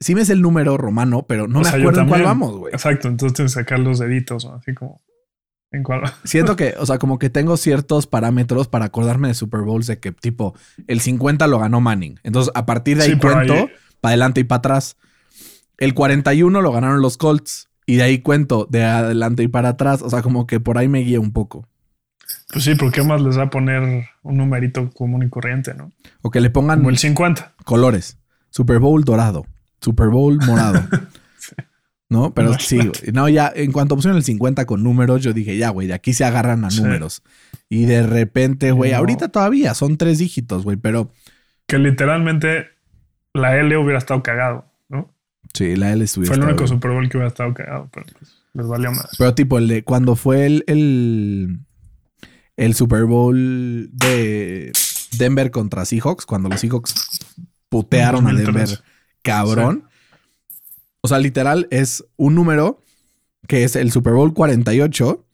Sí me es el número romano, pero no O me sea, acuerdo en cuál vamos, güey. Exacto, entonces tienes que sacar los deditos, ¿no? así como en cuál. Siento que, o sea, como que tengo ciertos parámetros para acordarme de Super Bowls de que tipo el 50 lo ganó Manning. Entonces, a partir de ahí Sí, cuento ahí- para adelante y para atrás. El 41 lo ganaron los Colts y de ahí cuento de adelante y para atrás. O sea, como que por ahí me guía un poco. Pues sí, ¿por qué más les va a poner un numerito común y corriente, no? O que le pongan Como el 50. colores. Super Bowl dorado. Super Bowl morado. ¿No? Pero sí, güey. No, ya en cuanto pusieron el 50 con números, yo dije, ya, güey, aquí se agarran a Sí. números. Y de repente, güey, No. ahorita todavía son tres dígitos, güey, pero Que literalmente la L hubiera estado cagado, ¿no? sí, la L estuvo. Fue el único Super Bowl que hubiera estado cagado, pero pues, les valió más. Pero tipo, el de cuando fue el, el, el Super Bowl de Denver contra Seahawks, cuando los Seahawks putearon a 2003. Denver, cabrón. O sea, literal es un número que es el Super Bowl 48,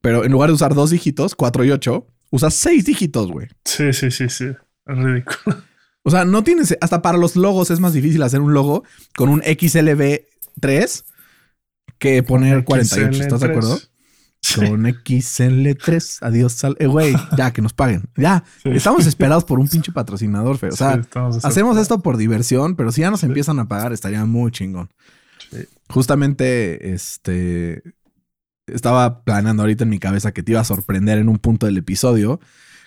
pero en lugar de usar dos dígitos, 4 y 8, usas seis dígitos, güey. Sí, sí, sí, sí. Es ridículo. O sea, no tienes, hasta para los logos es más difícil hacer un logo con un XLB3 que poner 48, ¿estás de XL3. acuerdo? Con XL3. Adiós, sal. Eh, güey, ya que nos paguen. Ya. Sí. Estamos esperados por un pinche patrocinador, feo. O sea, Sí, hacemos esto por diversión, pero si ya nos empiezan a pagar, estaría muy chingón. Justamente, este. Estaba planeando ahorita en mi cabeza que te iba a sorprender en un punto del episodio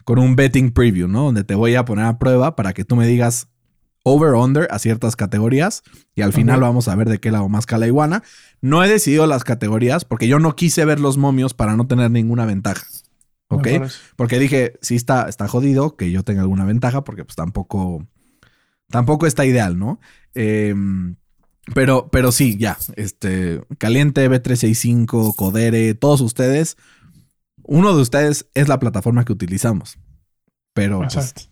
con un betting preview, ¿no? Donde te voy a poner a prueba para que tú me digas over under a ciertas categorías y al final vamos a ver de qué lado más la iguana. No he decidido las categorías porque yo no quise ver los momios para no tener ninguna ventaja. ¿Ok? Me parece. Porque dije, sí está, está jodido que yo tenga alguna ventaja, porque pues tampoco, tampoco está ideal, ¿no? Em, pero, pero sí, ya. Este, Caliente, B365, Codere, todos ustedes. Uno de ustedes es la plataforma que utilizamos. Pero pues,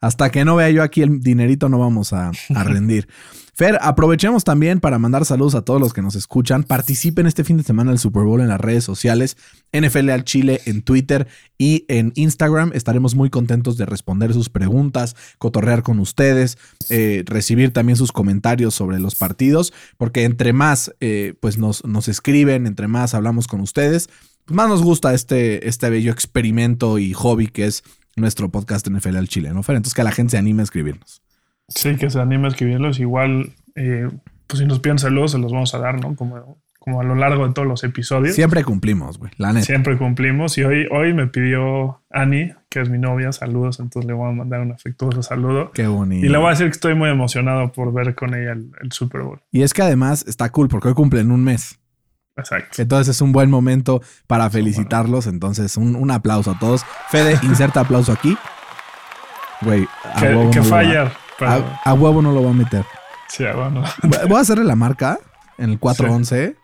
hasta que no vea yo aquí el dinerito, no vamos a, a rendir. Fer, aprovechemos también para mandar saludos a todos los que nos escuchan. Participen este fin de semana del Super Bowl en las redes sociales, NFL al Chile en Twitter y en Instagram. Estaremos muy contentos de responder sus preguntas, cotorrear con ustedes, eh, recibir también sus comentarios sobre los partidos, porque entre más eh, pues nos, nos escriben, entre más hablamos con ustedes, pues más nos gusta este, este bello experimento y hobby que es nuestro podcast NFL al Chile, ¿no, Fer? Entonces que la gente se anime a escribirnos. Sí, que se anime a escribirlos. Igual, eh, pues si nos piden saludos, se los vamos a dar, ¿no? Como, como a lo largo de todos los episodios. Siempre cumplimos, güey, la neta. Siempre cumplimos. Y hoy, hoy me pidió Annie, que es mi novia, saludos. Entonces le voy a mandar un afectuoso saludo. Qué bonito. Y le voy a decir que estoy muy emocionado por ver con ella el, el Super Bowl. Y es que además está cool porque hoy cumplen un mes. Exacto. Entonces es un buen momento para felicitarlos. Entonces, un, un aplauso a todos. Fede, inserta aplauso aquí. Güey, Que, que no lo va- falla. Pero- A, a huevo no lo va a meter. sí, bueno. Voy a hacerle la marca en el 411.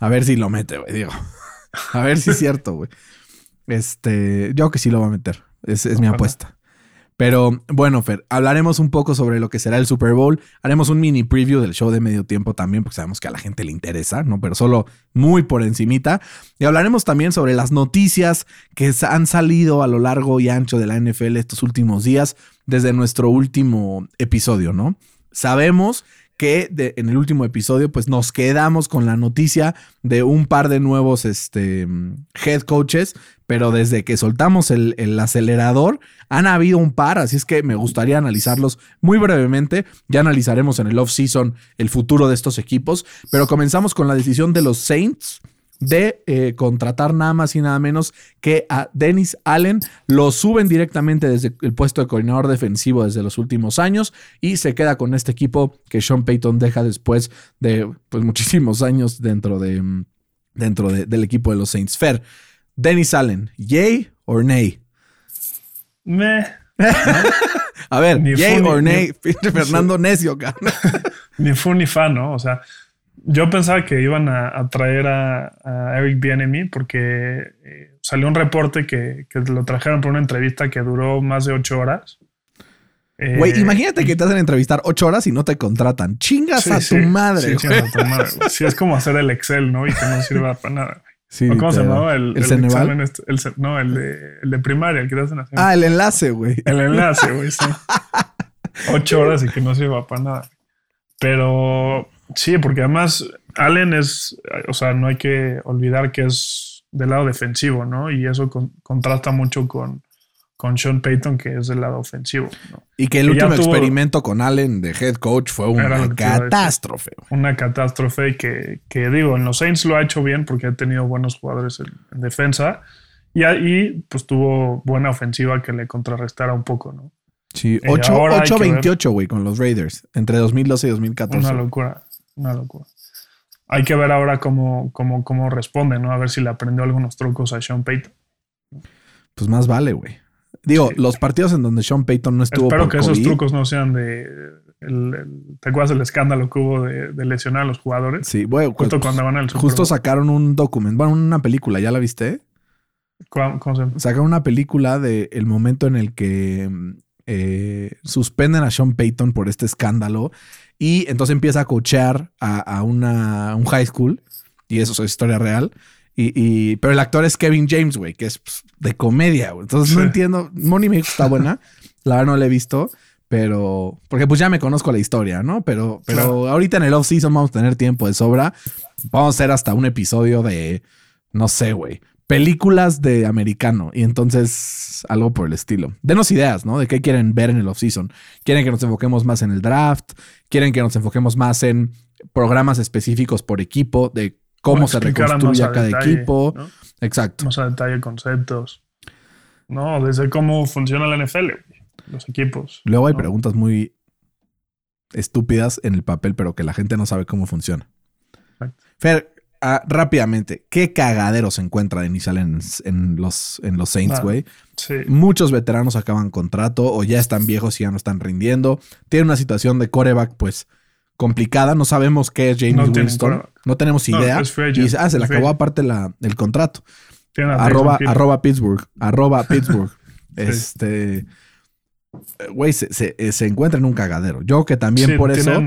A ver si lo mete, güey. Digo. A ver si es cierto, güey. Este, yo que sí lo va a meter. Es, es mi apuesta. Pero bueno, Fer, hablaremos un poco sobre lo que será el Super Bowl. Haremos un mini preview del show de medio tiempo también, porque sabemos que a la gente le interesa, ¿no? Pero solo muy por encimita. Y hablaremos también sobre las noticias que han salido a lo largo y ancho de la NFL estos últimos días, desde nuestro último episodio, ¿no? Sabemos que en el último episodio, pues nos quedamos con la noticia de un par de nuevos este, mm, head coaches, pero desde que soltamos el, el acelerador, han habido un par, así es que me gustaría analizarlos muy brevemente. Ya analizaremos en el off-season el futuro de estos equipos, pero comenzamos con la decisión de los Saints de eh, contratar nada más y nada menos que a Dennis Allen. Lo suben directamente desde el puesto de coordinador defensivo desde los últimos años y se queda con este equipo que Sean Payton deja después de pues, muchísimos años dentro, de, mm, dentro de- del equipo de los Saints. Fair, Dennis Allen, yay or nay? Meh. A ver, Ni yay or nay, Fernando Necio. Ni fu ni fa, ¿no? O sea, yo pensaba que iban a, traer a, Eric Bienemy porque eh, salió un reporte que, que, lo trajeron por una entrevista que duró más de ocho horas. Güey, eh, imagínate que te hacen entrevistar ocho horas y no te contratan. Chingas a tu madre. Sí, a tu madre. Sí, es como hacer el Excel, ¿no? Y que no sirva para nada. Sí, ¿Cómo se llamaba? El, el, el este, no, el de, el de primaria, el que te hacen. Ah, el enlace, güey. El enlace, güey, sí. Ocho horas y que no sirva para nada. Pero sí, porque además Allen es, o sea, no hay que olvidar que es del lado defensivo, ¿no? Y eso contrasta mucho con, con Sean Payton, que es del lado ofensivo. Y que el último experimento con Allen de head coach fue una catástrofe. Una catástrofe que, que, digo, en los Saints lo ha hecho bien porque ha tenido buenos jugadores en, defensa y ahí pues tuvo buena ofensiva que le contrarrestara un poco, ¿no? Sí, 8-28, eh, güey, con los Raiders entre 2012 y 2014. Una locura, una locura. Hay que ver ahora cómo, cómo, cómo responde, ¿no? A ver si le aprendió algunos trucos a Sean Payton. Pues más vale, güey. Digo, los partidos en donde Sean Payton no estuvo. Espero que esos trucos no sean de. ¿Te acuerdas del escándalo que hubo de, lesionar a los jugadores? Sí, bueno, justo pues, cuando van al Justo sacaron un documento, bueno, una película, ¿ya la viste? ¿Cómo, se llama? Sacaron una película de el momento en el que eh, suspenden a Sean Payton por este escándalo y entonces empieza a coachear a, una, un high school y eso es historia real y, pero el actor es Kevin James, güey, que es pues, de comedia, güey. Entonces no entiendo. Money Makes está buena. La verdad no la he visto, pero porque pues ya me conozco la historia, ¿no? Pero, pero ahorita en el off season vamos a tener tiempo de sobra. Vamos a hacer hasta un episodio de, no sé, güey, películas de americano y entonces algo por el estilo. Denos ideas, ¿no? De qué quieren ver en el off season. Quieren que nos enfoquemos más en el draft, quieren que nos enfoquemos más en programas específicos por equipo de cómo se reconstruye cada equipo. Exacto. Más a detalle conceptos. No, desde cómo funciona la NFL, los equipos. Luego hay preguntas muy estúpidas en el papel, pero que la gente no sabe cómo funciona. Fer, ah, rápidamente, ¿qué cagadero se encuentra inicial en, en los, en los Saints, ah, güey? Muchos veteranos acaban contrato o ya están viejos y ya no están rindiendo. Tiene una situación de coreback, pues complicada. No sabemos qué es James Winston. No tenemos idea. y dice, ah, se le acabó aparte la, el contrato. Arroba, arroba, Pittsburgh. Arroba Pittsburgh. Este. Güey, se, se, encuentra en un cagadero. Yo que también por eso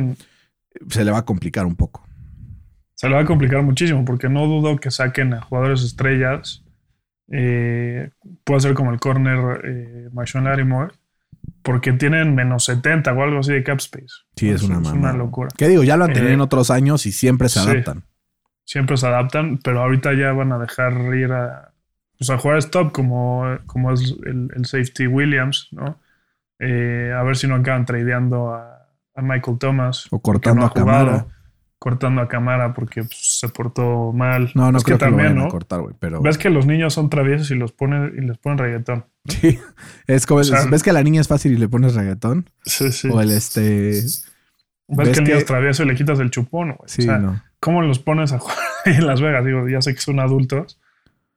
se le va a complicar un poco. Se le va a complicar muchísimo porque no dudo que saquen a jugadores estrellas. Eh, puede ser como el corner eh, Marshawn Larimore porque tienen menos 70 o algo así de cap space. Sí, es, una, una locura. ¿Qué digo? Ya lo han tenido en eh, otros años y siempre se adaptan. siempre se adaptan, pero ahorita ya van a dejar ir a, pues a jugar stop como, como es el, safety Williams, ¿no? Eh, a ver si no acaban tradeando a, Michael Thomas. O cortando a cámara cortando a cámara porque pues, se portó mal. No, no creo que, también, ¿no? cortar, güey, pero... Ves que los niños son traviesos y los ponen y les ponen reggaetón. Sí, es como... ¿Ves que a la niña es fácil y le pones reggaetón? Sí, sí. O el este... ¿Ves, que el niño es travieso y le quitas el chupón, güey? Sí, o sea, no. ¿cómo los pones a jugar en Las Vegas? Digo, ya sé que son adultos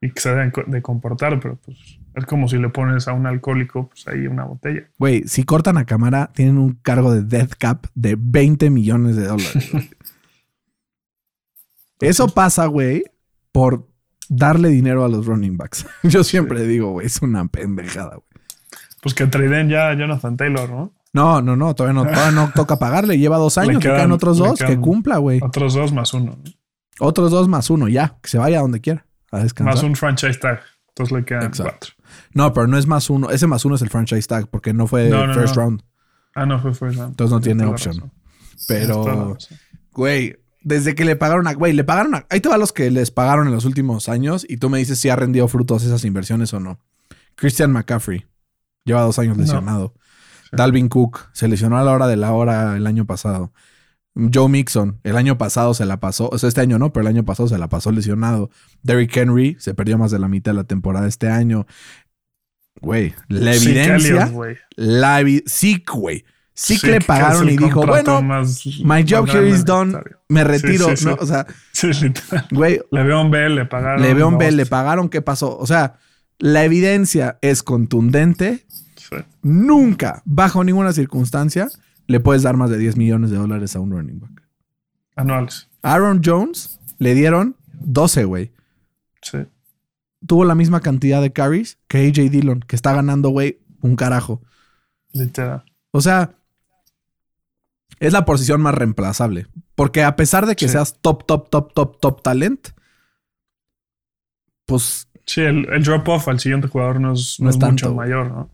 y que se deben de comportar, pero pues es como si le pones a un alcohólico, pues ahí una botella. Güey, si cortan a cámara, tienen un cargo de death cap de 20 millones de dólares. Eso pasa, güey, por darle dinero a los running backs. Yo siempre digo, güey, es una pendejada, güey. Pues que traden ya a Jonathan Taylor, ¿no? No, no, no, todavía no, todavía no toca pagarle. Lleva dos años, que quedan otros dos, que cumpla, güey. Otros dos más uno. Otros dos más uno, ya, que se vaya donde quiera. A descansar. Más un franchise tag. Entonces le quedan cuatro. No, pero no es más uno. Ese más uno es el franchise tag porque no fue first round. Ah, no fue first round. Entonces no tiene opción. Pero, güey, desde que le pagaron a, güey, le pagaron a, ahí te va los que les pagaron en los últimos años y tú me dices si ha rendido frutos esas inversiones o no. Christian McCaffrey, lleva dos años lesionado. Dalvin Cook, se lesionó a la hora de la hora el año pasado. Joe Mixon, el año pasado se la pasó, o sea, este año no, pero el año pasado se la pasó lesionado. Derrick Henry se perdió más de la mitad de la temporada este año. Güey, la evidencia. la sí, güey sí, que le pagaron y dijo, bueno, my job here is done, me retiro. ¿no? O sea, güey. Le veo un B, le pagaron. Le veo un B, le pagaron, ¿qué pasó? O sea, la evidencia es contundente. Nunca, bajo ninguna circunstancia, le puedes dar más de 10 millones de dólares a un running back. Anuales. Aaron Jones le dieron 12, güey. Sí. Tuvo la misma cantidad de carries que AJ Dillon, que está ganando, güey, un carajo. Literal. O sea, es la posición más reemplazable. Porque a pesar de que Sí. seas top, top, top, top, top talent, pues Sí, el, el drop-off al siguiente jugador no es, no No es mucho mayor, ¿no?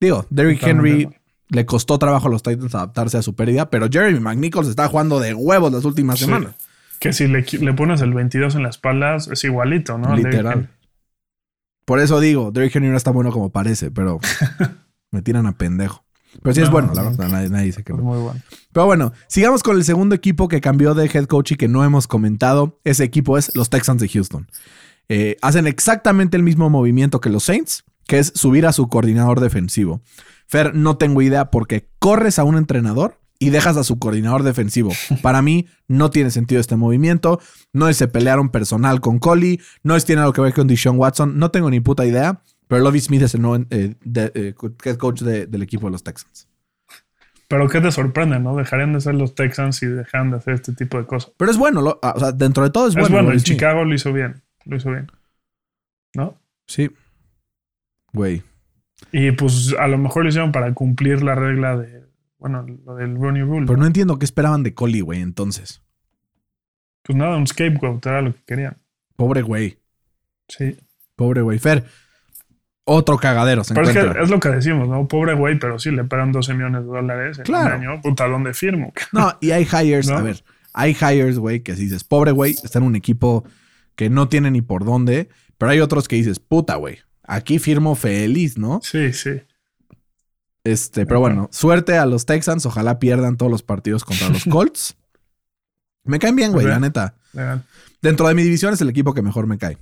digo, Derrick Henry le costó trabajo a los Titans adaptarse a su pérdida, pero Jeremy McNichols está jugando de huevos las últimas Sí. semanas. Que si le, le pones el 22 en la espalda es igualito, ¿no? Literal. Por eso digo, Derrick Henry no es tan bueno como parece, pero me tiran a pendejo. Pero sí es No, bueno, la verdad, nadie, nadie dice que Es muy bueno. Pero bueno, sigamos con el segundo equipo que cambió de head coach y que no hemos comentado. Ese equipo es los Texans de Houston. Eh, hacen exactamente el mismo movimiento que los Saints, que es subir a su coordinador defensivo. Fer, no tengo idea porque corres a un entrenador y dejas a su coordinador defensivo. Para mí no tiene sentido este movimiento. No es se pelearon personal con Coley, no es tiene algo que ver con Deshaun Watson. No tengo ni puta idea, pero Lovie Smith es el nuevo eh, de- eh, head coach de- del equipo de los Texans. Pero ¿qué te sorprende, no? Dejarían de ser los Texans y dejan de hacer este tipo de cosas. Pero es bueno, lo- ah, o sea, dentro de todo es Es bueno. bueno. Chicago lo hizo bien. Lo hizo bien. ¿No? Sí. Güey. Y pues a lo mejor lo hicieron para cumplir la regla de, bueno, lo del Ronnie Rule. Pero no entiendo qué esperaban de Coley, güey, entonces. Pues nada, un scapegoat era lo que querían. Pobre güey. Sí. Pobre güey. Fer, otro cagadero se Pero es que es lo que decimos, ¿no? Pobre güey, pero sí le pagan 12 millones de dólares en Claro. un año. Puta, ¿dónde firmo? No, y hay hires, ¿No? a ver, hay hires, güey, que si dices, pobre güey, está en un equipo que no tiene ni por dónde, pero hay otros que dices, puta, güey, aquí firmo feliz, ¿no? Sí, sí. Este, pero bueno, suerte a los Texans, ojalá pierdan todos los partidos contra los Colts. Me caen bien, güey, la neta. Legal, Dentro de mi división es el equipo que mejor me cae.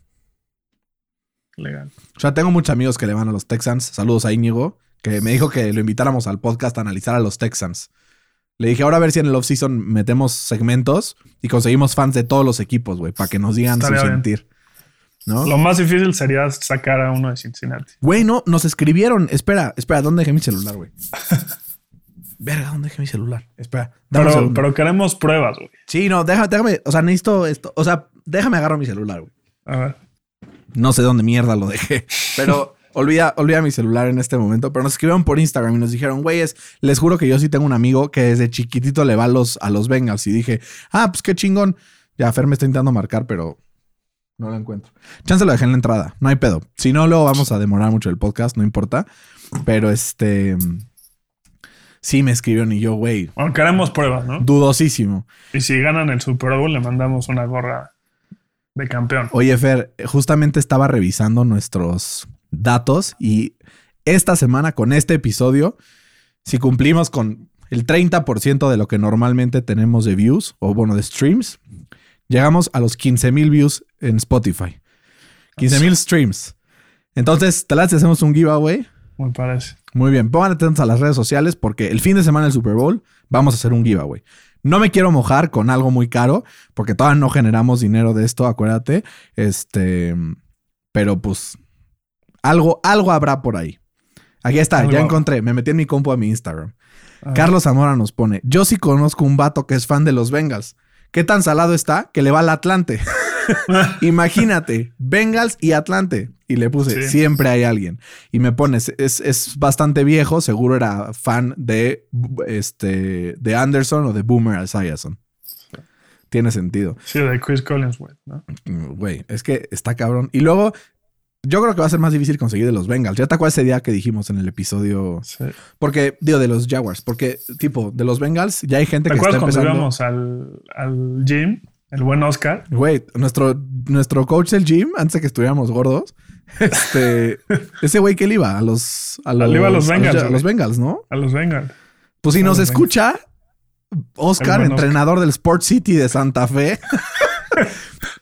Legal. O sea, tengo muchos amigos que le van a los Texans. Saludos a Íñigo, que me dijo que lo invitáramos al podcast a analizar a los Texans. Le dije, ahora a ver si en el offseason metemos segmentos y conseguimos fans de todos los equipos, güey, para que nos digan Estaría su bien. sentir. ¿No? Lo más difícil sería sacar a uno de Cincinnati. Güey, no, nos escribieron. Espera, espera, ¿dónde dejé mi celular, güey? Verga, ¿dónde dejé mi celular? Espera, Pero, pero queremos pruebas, güey. Sí, no, déjame, déjame, o sea, necesito esto. O sea, déjame agarrar mi celular, güey. A ver. No sé dónde mierda lo dejé. Pero olvida, olvida mi celular en este momento. Pero nos escribieron por Instagram y nos dijeron, güeyes, les juro que yo sí tengo un amigo que desde chiquitito le va a los, a los Bengals. Y dije, ah, pues qué chingón. Ya, Fer me está intentando marcar, pero no lo encuentro. Chance lo dejé en la entrada. No hay pedo. Si no, luego vamos a demorar mucho el podcast, no importa. Pero este. Sí, me escribieron y yo, güey, Bueno, queremos pruebas, ¿no? dudosísimo. Y si ganan el Super Bowl, le mandamos una gorra de campeón. Oye, Fer, justamente estaba revisando nuestros datos y esta semana con este episodio, si cumplimos con el 30% de lo que normalmente tenemos de views o bueno, de streams, llegamos a los 15 mil views en Spotify. 15 mil streams. Entonces, te las hacemos un giveaway. Me parece. Muy bien, pongan atentos a las redes sociales porque el fin de semana del Super Bowl vamos a hacer un giveaway. No me quiero mojar con algo muy caro porque todavía no generamos dinero de esto, acuérdate. Este, pero pues algo, algo habrá por ahí. Aquí está, ya encontré, me metí en mi compu a mi Instagram. Carlos Zamora nos pone, yo sí conozco un vato que es fan de los Bengals. ¿Qué tan salado está que le va al Atlante? Imagínate, Bengals y Atlante. Y le puse, Sí. siempre hay alguien. Y me pones, es, es bastante viejo, seguro era fan de, este, de Anderson o de Boomer Esiason. Tiene sentido. Sí, de Chris Collinsworth, ¿no? Mm, Güey, es que está cabrón. Y luego, yo creo que va a ser más difícil conseguir de los Bengals. ¿Ya te acuerdas ese día que dijimos en el episodio? Sí. Porque, digo, de los Jaguars. Porque, tipo, de los Bengals ya hay gente ¿Te que está acuerdas cuando empezando... íbamos al, al gym? El buen Oscar. Güey, nuestro, nuestro coach del gym, antes de que estuviéramos gordos, este, ese güey que él iba a los, a los, iba a los Bengals, a los. Bengals, ¿no? A los Bengals. Pues si A nos escucha, Oscar, entrenador del Sport City de Santa Fe,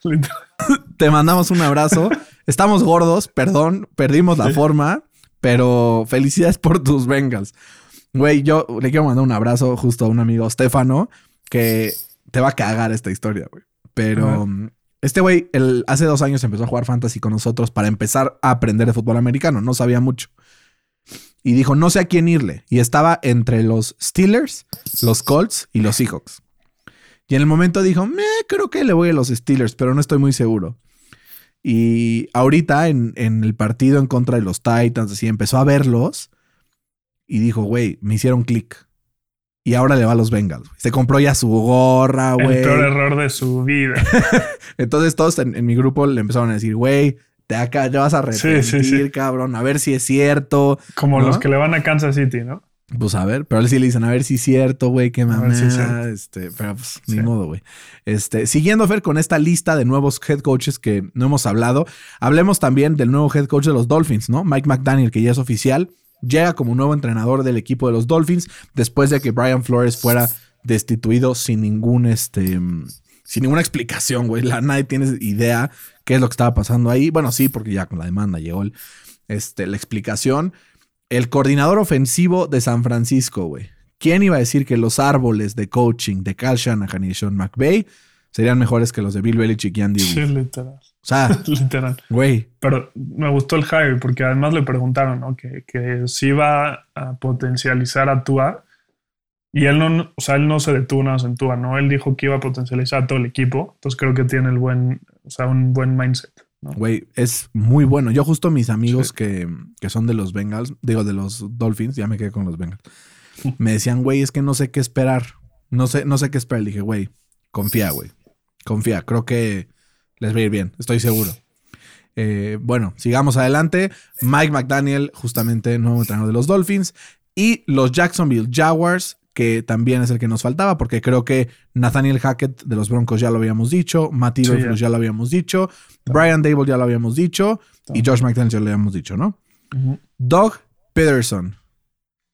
te mandamos un abrazo. Estamos gordos, perdón, perdimos la forma, pero felicidades por tus Bengals. Güey, yo le quiero mandar un abrazo justo a un amigo, Stefano, que te va a cagar esta historia, güey. Pero um, este güey, hace dos años empezó a jugar fantasy con nosotros para empezar a aprender de fútbol americano. No sabía mucho. y dijo, no sé a quién irle. Y estaba entre los Steelers, los Colts y los Seahawks. Y en el momento dijo, me creo que le voy a los Steelers, pero no estoy muy seguro. Y ahorita en, en el partido en contra de los Titans, así empezó a verlos y dijo, güey, me hicieron clic. Y ahora le va a los Bengals. Se compró ya su gorra, güey. El peor error de su vida. Entonces todos en, en mi grupo le empezaron a decir, güey, te acá ya vas a arrepentir, Sí, sí, sí. cabrón, a ver si es cierto. Como ¿No? los que le van a Kansas City, ¿no? Pues a ver, pero a él sí le dicen, a ver si es cierto, güey, qué mamá. si es este, pero pues Sí. ni modo, güey. Este, siguiendo, Fer, con esta lista de nuevos head coaches que no hemos hablado, hablemos también del nuevo head coach de los Dolphins, ¿no? Mike McDaniel, que ya es oficial, llega como nuevo entrenador del equipo de los Dolphins después de que Brian Flores fuera destituido sin ningún, este, sin ninguna explicación, güey. La, nadie tiene idea qué es lo que estaba pasando ahí. Bueno, sí, porque ya con la demanda llegó el, este, la explicación. El coordinador ofensivo de San Francisco, güey. ¿Quién iba a decir que los árboles de coaching de Cal Shanahan y Sean McVay serían mejores que los de Bill Belichick y Andy Sí, literal. O sea, Literal. güey, Pero me gustó el hire porque además le preguntaron ¿no? que, que si iba a potencializar a Tua. Y él no, o sea, él no se detuvo nada en Tua, ¿no? Él dijo que iba a potencializar a todo el equipo. Entonces creo que tiene el buen, o sea, un buen mindset. ¿No? güey, es muy bueno. Yo justo mis amigos Sí. que, que son de los Bengals, digo, de los Dolphins, ya me quedé con los Bengals, me decían, güey, es que no sé qué esperar. No sé, no sé qué esperar. Le dije, güey, confía, güey. Confía. Creo que les va a ir bien. Estoy seguro. Eh, bueno, sigamos adelante. Mike McDaniel, justamente nuevo entrenador de los Dolphins. Y los Jacksonville Jaguars, que también es el que nos faltaba, porque creo que Nathaniel Hackett de los Broncos ya lo habíamos dicho. Matty Sí, ya. ya lo habíamos dicho. Brian Dable ya lo habíamos dicho. Y Josh McDaniel ya lo habíamos dicho, ¿no? Doug Peterson,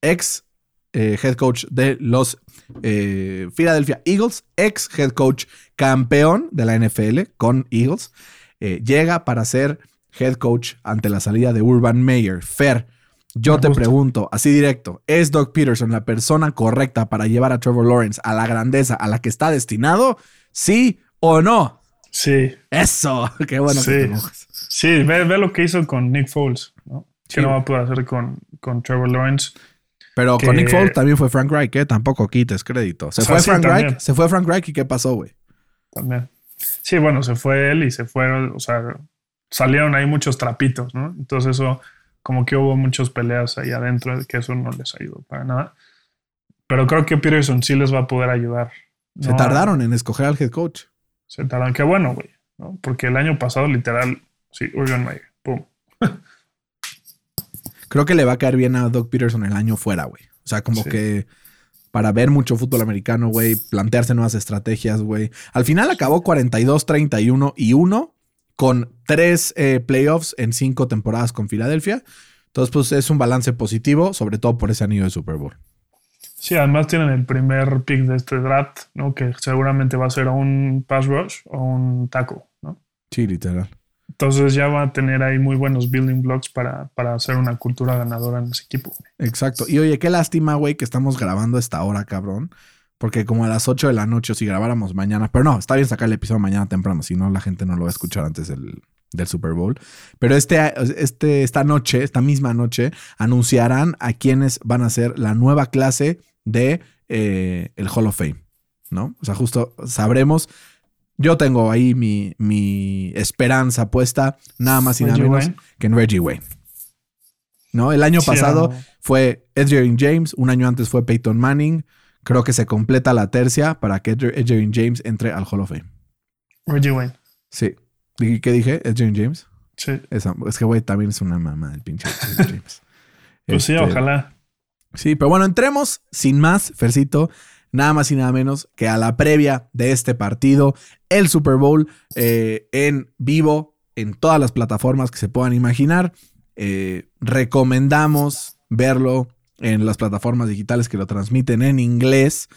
ex eh, head coach de los eh, Philadelphia Eagles, ex head coach campeón de la NFL con Eagles, eh, llega para ser head coach ante la salida de Urban Meyer. Fer, yo Me te gusta. pregunto, así directo, ¿es Doug Peterson la persona correcta para llevar a Trevor Lawrence a la grandeza a la que está destinado? ¿Sí o no? Sí, Eso, qué bueno que Sí. te mojas. sí, ve, ve lo que hizo con Nick Foles, ¿no? Sí. Que no va a poder hacer con, con Trevor Lawrence. Pero con que- Nick Foles también fue Frank Reich, ¿eh? Tampoco quites crédito. Se O sea, fue sí, Frank también. Reich, se fue Frank Reich y ¿qué pasó, güey? También. Sí, bueno, se fue él y se fue, o sea, salieron ahí muchos trapitos, ¿no? Entonces eso, como que hubo muchas peleas ahí adentro, que eso no les ayudó para nada. Pero creo que Peterson sí les va a poder ayudar. Se tardaron en escoger al head coach. Se tardaron. Qué bueno, güey, ¿no? Porque el año pasado, literal, sí, Urban Meyer, pum. Creo que le va a caer bien a Doug Peterson el año fuera, güey. O sea, como Sí. que para ver mucho fútbol americano, güey, plantearse nuevas estrategias, güey. Al final acabó 42, 31 y 1 con tres eh, playoffs en cinco temporadas con Filadelfia. Entonces, pues es un balance positivo, sobre todo por ese anillo de Super Bowl. Sí, además tienen el primer pick de este draft, ¿no? Que seguramente va a ser un pass rush o un tackle, ¿no? Sí, literal. Entonces ya va a tener ahí muy buenos building blocks para, para hacer una cultura ganadora en ese equipo. Exacto. Y oye, qué lástima, güey, que estamos grabando a esta hora, cabrón. Porque como a las 8 de la noche, o si grabáramos mañana, pero no, está bien sacar el episodio mañana temprano, si no la gente no lo va a escuchar antes del, del Super Bowl. Pero este, este, esta noche, esta misma noche, anunciarán a quienes van a ser la nueva clase de eh, el Hall of Fame, ¿no? O sea, justo sabremos. Yo tengo ahí mi, mi esperanza puesta, nada más y nada Reggie menos Wayne. que en Reggie Wayne. ¿No? El año pasado fue Edgerrin James, un año antes fue Peyton Manning. Creo que se completa la tercia para que Edger- Edgerrin James entre al Hall of Fame. Reggie Wayne. Sí. ¿Y ¿Qué dije? Edgerrin James. Sí. Esa- es que, güey, también es una mamá del pinche Edgerrin James. Pues sí, Este, ojalá. Sí, pero bueno, entremos sin más, Fercito, nada más y nada menos que a la previa de este partido, el Super Bowl eh, en vivo, en todas las plataformas que se puedan imaginar. Eh, recomendamos verlo en las plataformas digitales que lo transmiten en inglés,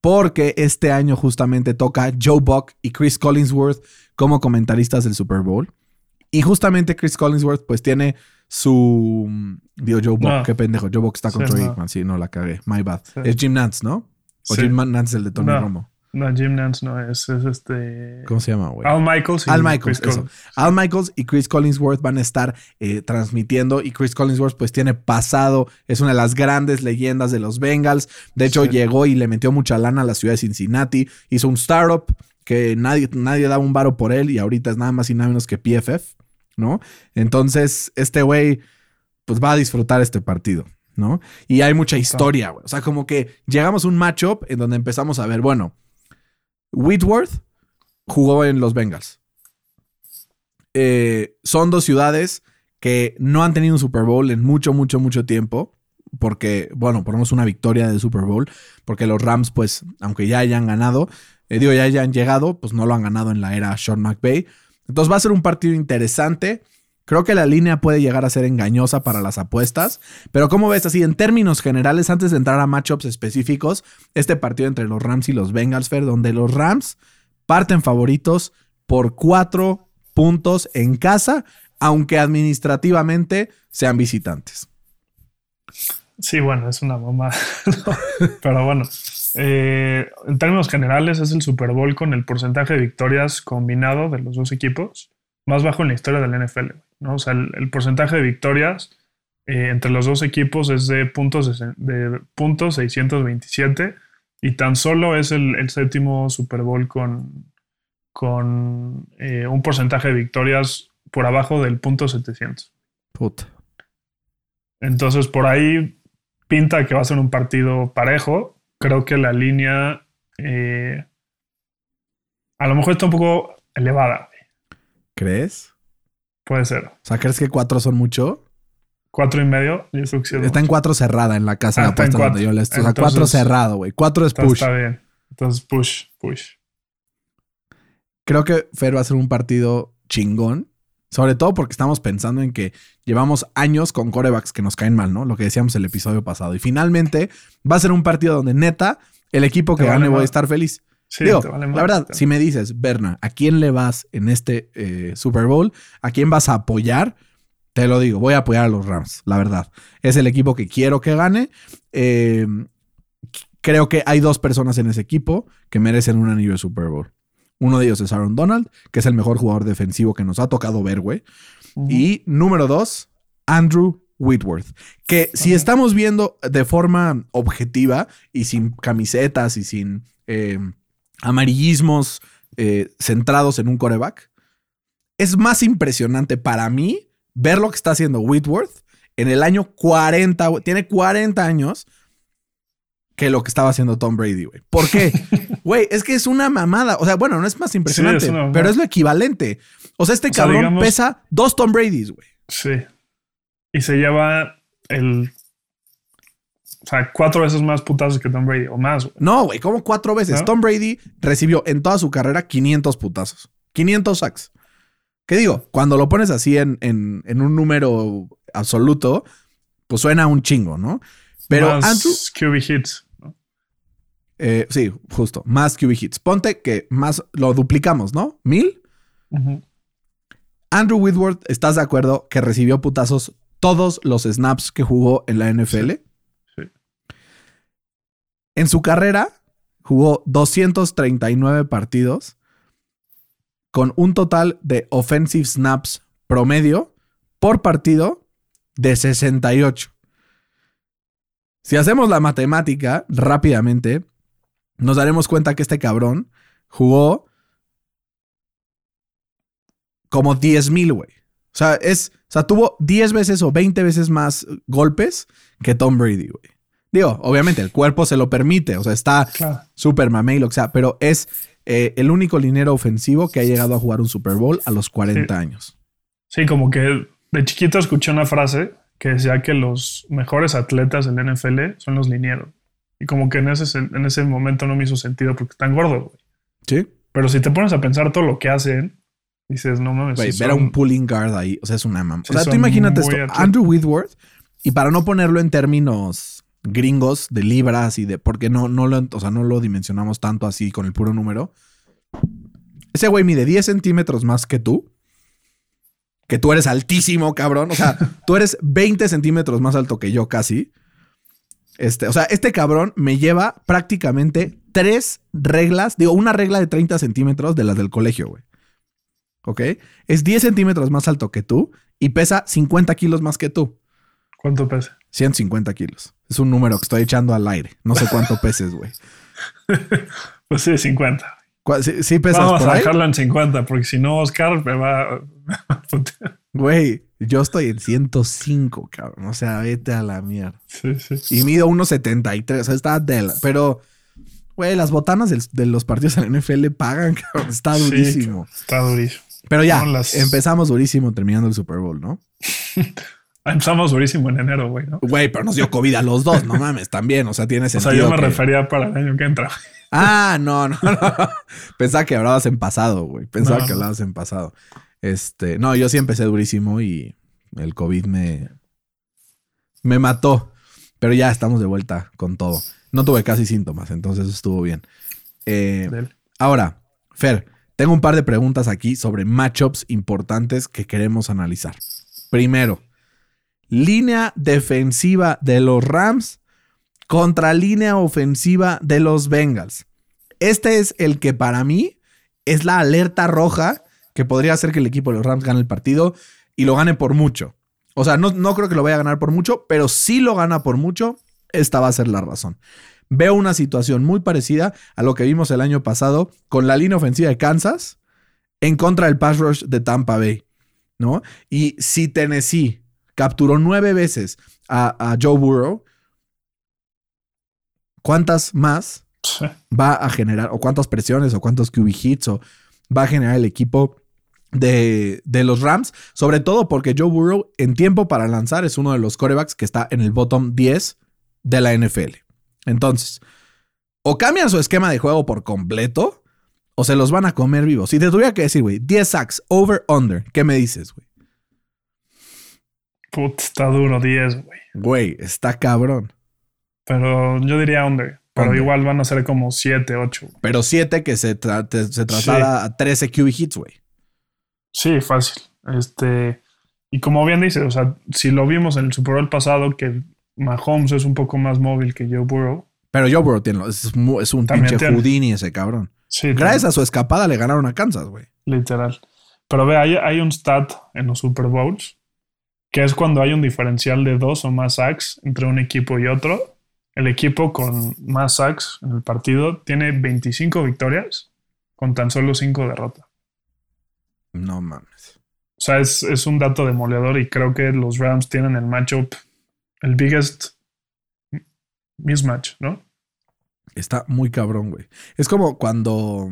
porque este año justamente toca Joe Buck y Chris Collinsworth como comentaristas del Super Bowl. Y justamente Chris Collinsworth pues tiene su... Digo, Joe Buck, No. qué pendejo. Joe Buck está con Sí, Troy no. Sí, no la cagué. My bad. Sí. Es Jim Nance, ¿no? O Sí. Jim Nance el de Tony No. Romo. No, Jim Nance no es, es este. ¿Cómo se llama, güey? Al Michaels. y Al Michaels, Chris eso. Al Michaels y Chris Collinsworth van a estar eh, transmitiendo y Chris Collinsworth pues tiene pasado, es una de las grandes leyendas de los Bengals. De hecho Sí. llegó y le metió mucha lana a la ciudad de Cincinnati, hizo un startup que nadie, nadie daba un varo por él y ahorita es nada más y nada menos que PFF, ¿no? Entonces este güey pues va a disfrutar este partido. ¿No? Y hay mucha historia, güey. O sea, como que llegamos a un matchup en donde empezamos a ver, bueno, Whitworth jugó en los Bengals. Eh, son dos ciudades que no han tenido un Super Bowl en mucho, mucho, mucho tiempo. Porque, bueno, ponemos una victoria del Super Bowl. Porque los Rams, pues, aunque ya hayan ganado, eh, digo, ya hayan llegado, pues no lo han ganado en la era Sean McVay. Entonces va a ser un partido interesante. Creo que la línea puede llegar a ser engañosa para las apuestas. Pero, ¿cómo ves así en términos generales, antes de entrar a matchups específicos, este partido entre los Rams y los Bengals, Fer, donde los Rams parten favoritos por cuatro puntos en casa, aunque administrativamente sean visitantes. Sí, bueno, es una mamá. Pero bueno, eh, en términos generales es el Super Bowl con el porcentaje de victorias combinado de los dos equipos más bajo en la historia del NFL. ¿No? O sea, el, el porcentaje de victorias eh, entre los dos equipos es de puntos, de puntos 627 y tan solo es el, el séptimo Super Bowl con, con eh, un porcentaje de victorias por abajo del punto 700. Puta. Entonces, por ahí pinta que va a ser un partido parejo. Creo que la línea eh, a lo mejor está un poco elevada. ¿Crees? Puede ser. O sea, ¿crees que cuatro son mucho? Cuatro y medio. Yo creo que sí es Está en cuatro cerrada en la casa Ah, de apuestas donde cuatro. yo le estoy. O sea, Entonces- cuatro cerrado, güey. Cuatro es push. está bien. Entonces, push, push. Creo que Fer va a ser un partido chingón. Sobre todo porque estamos pensando en que llevamos años con corebacks que nos caen mal, ¿no? Lo que decíamos el episodio pasado. Y finalmente va a ser un partido donde neta el equipo que gane voy a estar feliz. Sí, Digo, te vale la verdad, si me dices, Berna, ¿a quién le vas en este eh, Super Bowl? ¿A quién vas a apoyar? Te lo digo, voy a apoyar a los Rams, la verdad. Es el equipo que quiero que gane. Eh, creo que hay dos personas en ese equipo que merecen un anillo de Super Bowl. Uno de ellos es Aaron Donald, que es el mejor jugador defensivo que nos ha tocado ver, güey. Y número dos, Andrew Whitworth. Que si estamos viendo de forma objetiva y sin camisetas y sin eh, amarillismos eh, centrados en un coreback, es más impresionante para mí ver lo que está haciendo Whitworth en el año 40, güey. tiene 40 años que lo que estaba haciendo Tom Brady, güey. ¿Por qué? Güey, es que es una mamada. O sea, bueno, no es más impresionante, es pero es lo equivalente. O sea, este O sea, cabrón digamos- pesa dos Tom Brady's, güey. Sí. Y se lleva el. O sea, cuatro veces más putazos que Tom Brady o más. güey. No, güey, como cuatro veces. ¿No? Tom Brady recibió en toda su carrera 500 putazos. 500 sacks. ¿Qué digo? Cuando lo pones así en, en- en un número absoluto, pues suena un chingo, ¿no? Pero Más Andrew, QB hits. ¿no? eh, sí, justo, más QB hits. Ponte que más lo duplicamos, ¿no? ¿Mil? Andrew Whitworth, ¿estás de acuerdo que recibió putazos todos los snaps que jugó en la NFL? Sí. En su carrera jugó 239 partidos con un total de offensive snaps promedio por partido de 68. Si hacemos la matemática rápidamente, nos daremos cuenta que este cabrón jugó como 10 mil, güey. O sea, es, o sea, tuvo 10 veces o 20 veces más golpes que Tom Brady, güey. Digo, obviamente el cuerpo se lo permite, o sea, está Claro. súper mamey, lo que sea, pero es eh, el único linero ofensivo que ha llegado a jugar un Super Bowl a los 40 Sí. años. Sí, como que de chiquito escuché una frase que decía que los mejores atletas la NFL son los linieros. Y como que en ese, en ese momento no me hizo sentido porque están gordos, güey. ¿Sí? Pero si te pones a pensar todo lo que hacen, dices, no mames. Güey, ver a un pulling guard ahí, o sea, es una mamá. O sea, tú imagínate esto, atletas. Andrew Whitworth, y para no ponerlo en términos gringos de libras y de, porque no, no lo, o sea, no lo dimensionamos tanto así con el puro número. Ese güey mide 10 centímetros más que tú. Que tú eres altísimo, cabrón. O sea, tú eres 20 centímetros más alto que yo casi. Este, o sea, este cabrón me lleva prácticamente tres reglas, digo, una regla de 30 centímetros de las del colegio, güey. ¿Ok? Es 10 centímetros más alto que tú y pesa 50 kilos más que tú. ¿Cuánto pesa? 150 kilos. Es un número que estoy echando al aire. No sé cuánto peses, güey. pues sí, 50. ¿Sí, sí pesas Vamos por a ahí? dejarla en 50, porque si no, Oscar me va. Güey, yo estoy en 105, cabrón. O sea, vete a la mierda. sí, sí. Y mido 1.73. O sea, está del. Pero, güey, las botanas de los partidos de la NFL pagan, cabrón. Está Sí, durísimo. está durísimo. Pero ya, las- empezamos durísimo terminando el Super Bowl, ¿no? Empezamos durísimo en enero, güey, ¿no? Güey, pero nos dio COVID a los dos, no mames, también. O sea, tiene O sentido. sea, yo me que- refería para el año que entra. Ah, no, no, no. Pensaba que hablabas en pasado, güey. Pensaba No, que hablabas en pasado. Este, no, yo sí empecé durísimo y el COVID me, me mató. Pero ya estamos de vuelta con todo. No tuve casi síntomas, entonces estuvo bien. Eh, ahora, Fer, tengo un par de preguntas aquí sobre matchups importantes que queremos analizar. Primero, línea defensiva de los Rams contra línea ofensiva de los Bengals. Este es el que para mí es la alerta roja que podría hacer que el equipo de los Rams gane el partido y lo gane por mucho. O sea, no, no creo que lo vaya a ganar por mucho, pero si lo gana por mucho, esta va a ser la razón. Veo una situación muy parecida a lo que vimos el año pasado con la línea ofensiva de Kansas en contra del pass rush de Tampa Bay, ¿no? Y si Tennessee capturó nueve veces a, a Joe Burrow, ¿cuántas más va a generar, o cuántas presiones, o cuántos QB hits, o va a generar el equipo de, de los Rams? Sobre todo porque Joe Burrow en tiempo para lanzar es uno de los corebacks que está en el bottom 10 de la NFL. Entonces, o cambian su esquema de juego por completo, o se los van a comer vivos. Si te tuviera que decir, güey, 10 sacks, over, under, ¿qué me dices, güey? Put, está duro 10, güey. Güey, está cabrón. Pero yo diría under. Pero Under. igual van a ser como 7, 8. Pero 7 que se, tra- se traslada a 13 QB hits, güey. Sí, fácil. Este. Y como bien dices, o sea, si lo vimos en el Super Bowl pasado, que Mahomes es un poco más móvil que Joe Burrow. Pero Joe Burrow tiene, es, es un También pinche tiene. Houdini ese cabrón. Sí, Gracias a su escapada le ganaron a Kansas, güey. Literal. Pero ve, hay, hay un stat en los Super Bowls que es cuando hay un diferencial de dos o más sacks entre un equipo y otro. El equipo con más sacks en el partido tiene 25 victorias con tan solo 5 derrotas. No mames. O sea, es, es un dato demoledor y creo que los Rams tienen el matchup, el biggest mismatch, ¿no? Está muy cabrón, güey. Es como cuando.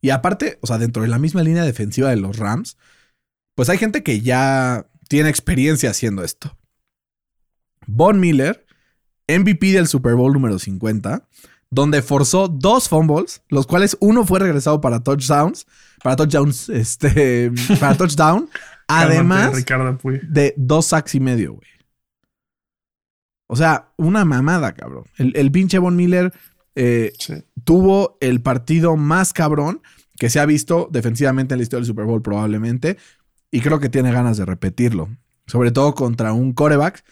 Y aparte, o sea, dentro de la misma línea defensiva de los Rams, pues hay gente que ya tiene experiencia haciendo esto. Von Miller, MVP del Super Bowl número 50, donde forzó dos fumbles, los cuales uno fue regresado para touchdowns, para touchdowns, este, para touchdown, además de dos sacks y medio, güey. O sea, una mamada, cabrón. El, el pinche Von Miller eh, Sí. tuvo el partido más cabrón que se ha visto defensivamente en la historia del Super Bowl, probablemente. Y creo que tiene ganas de repetirlo. Sobre todo contra un coreback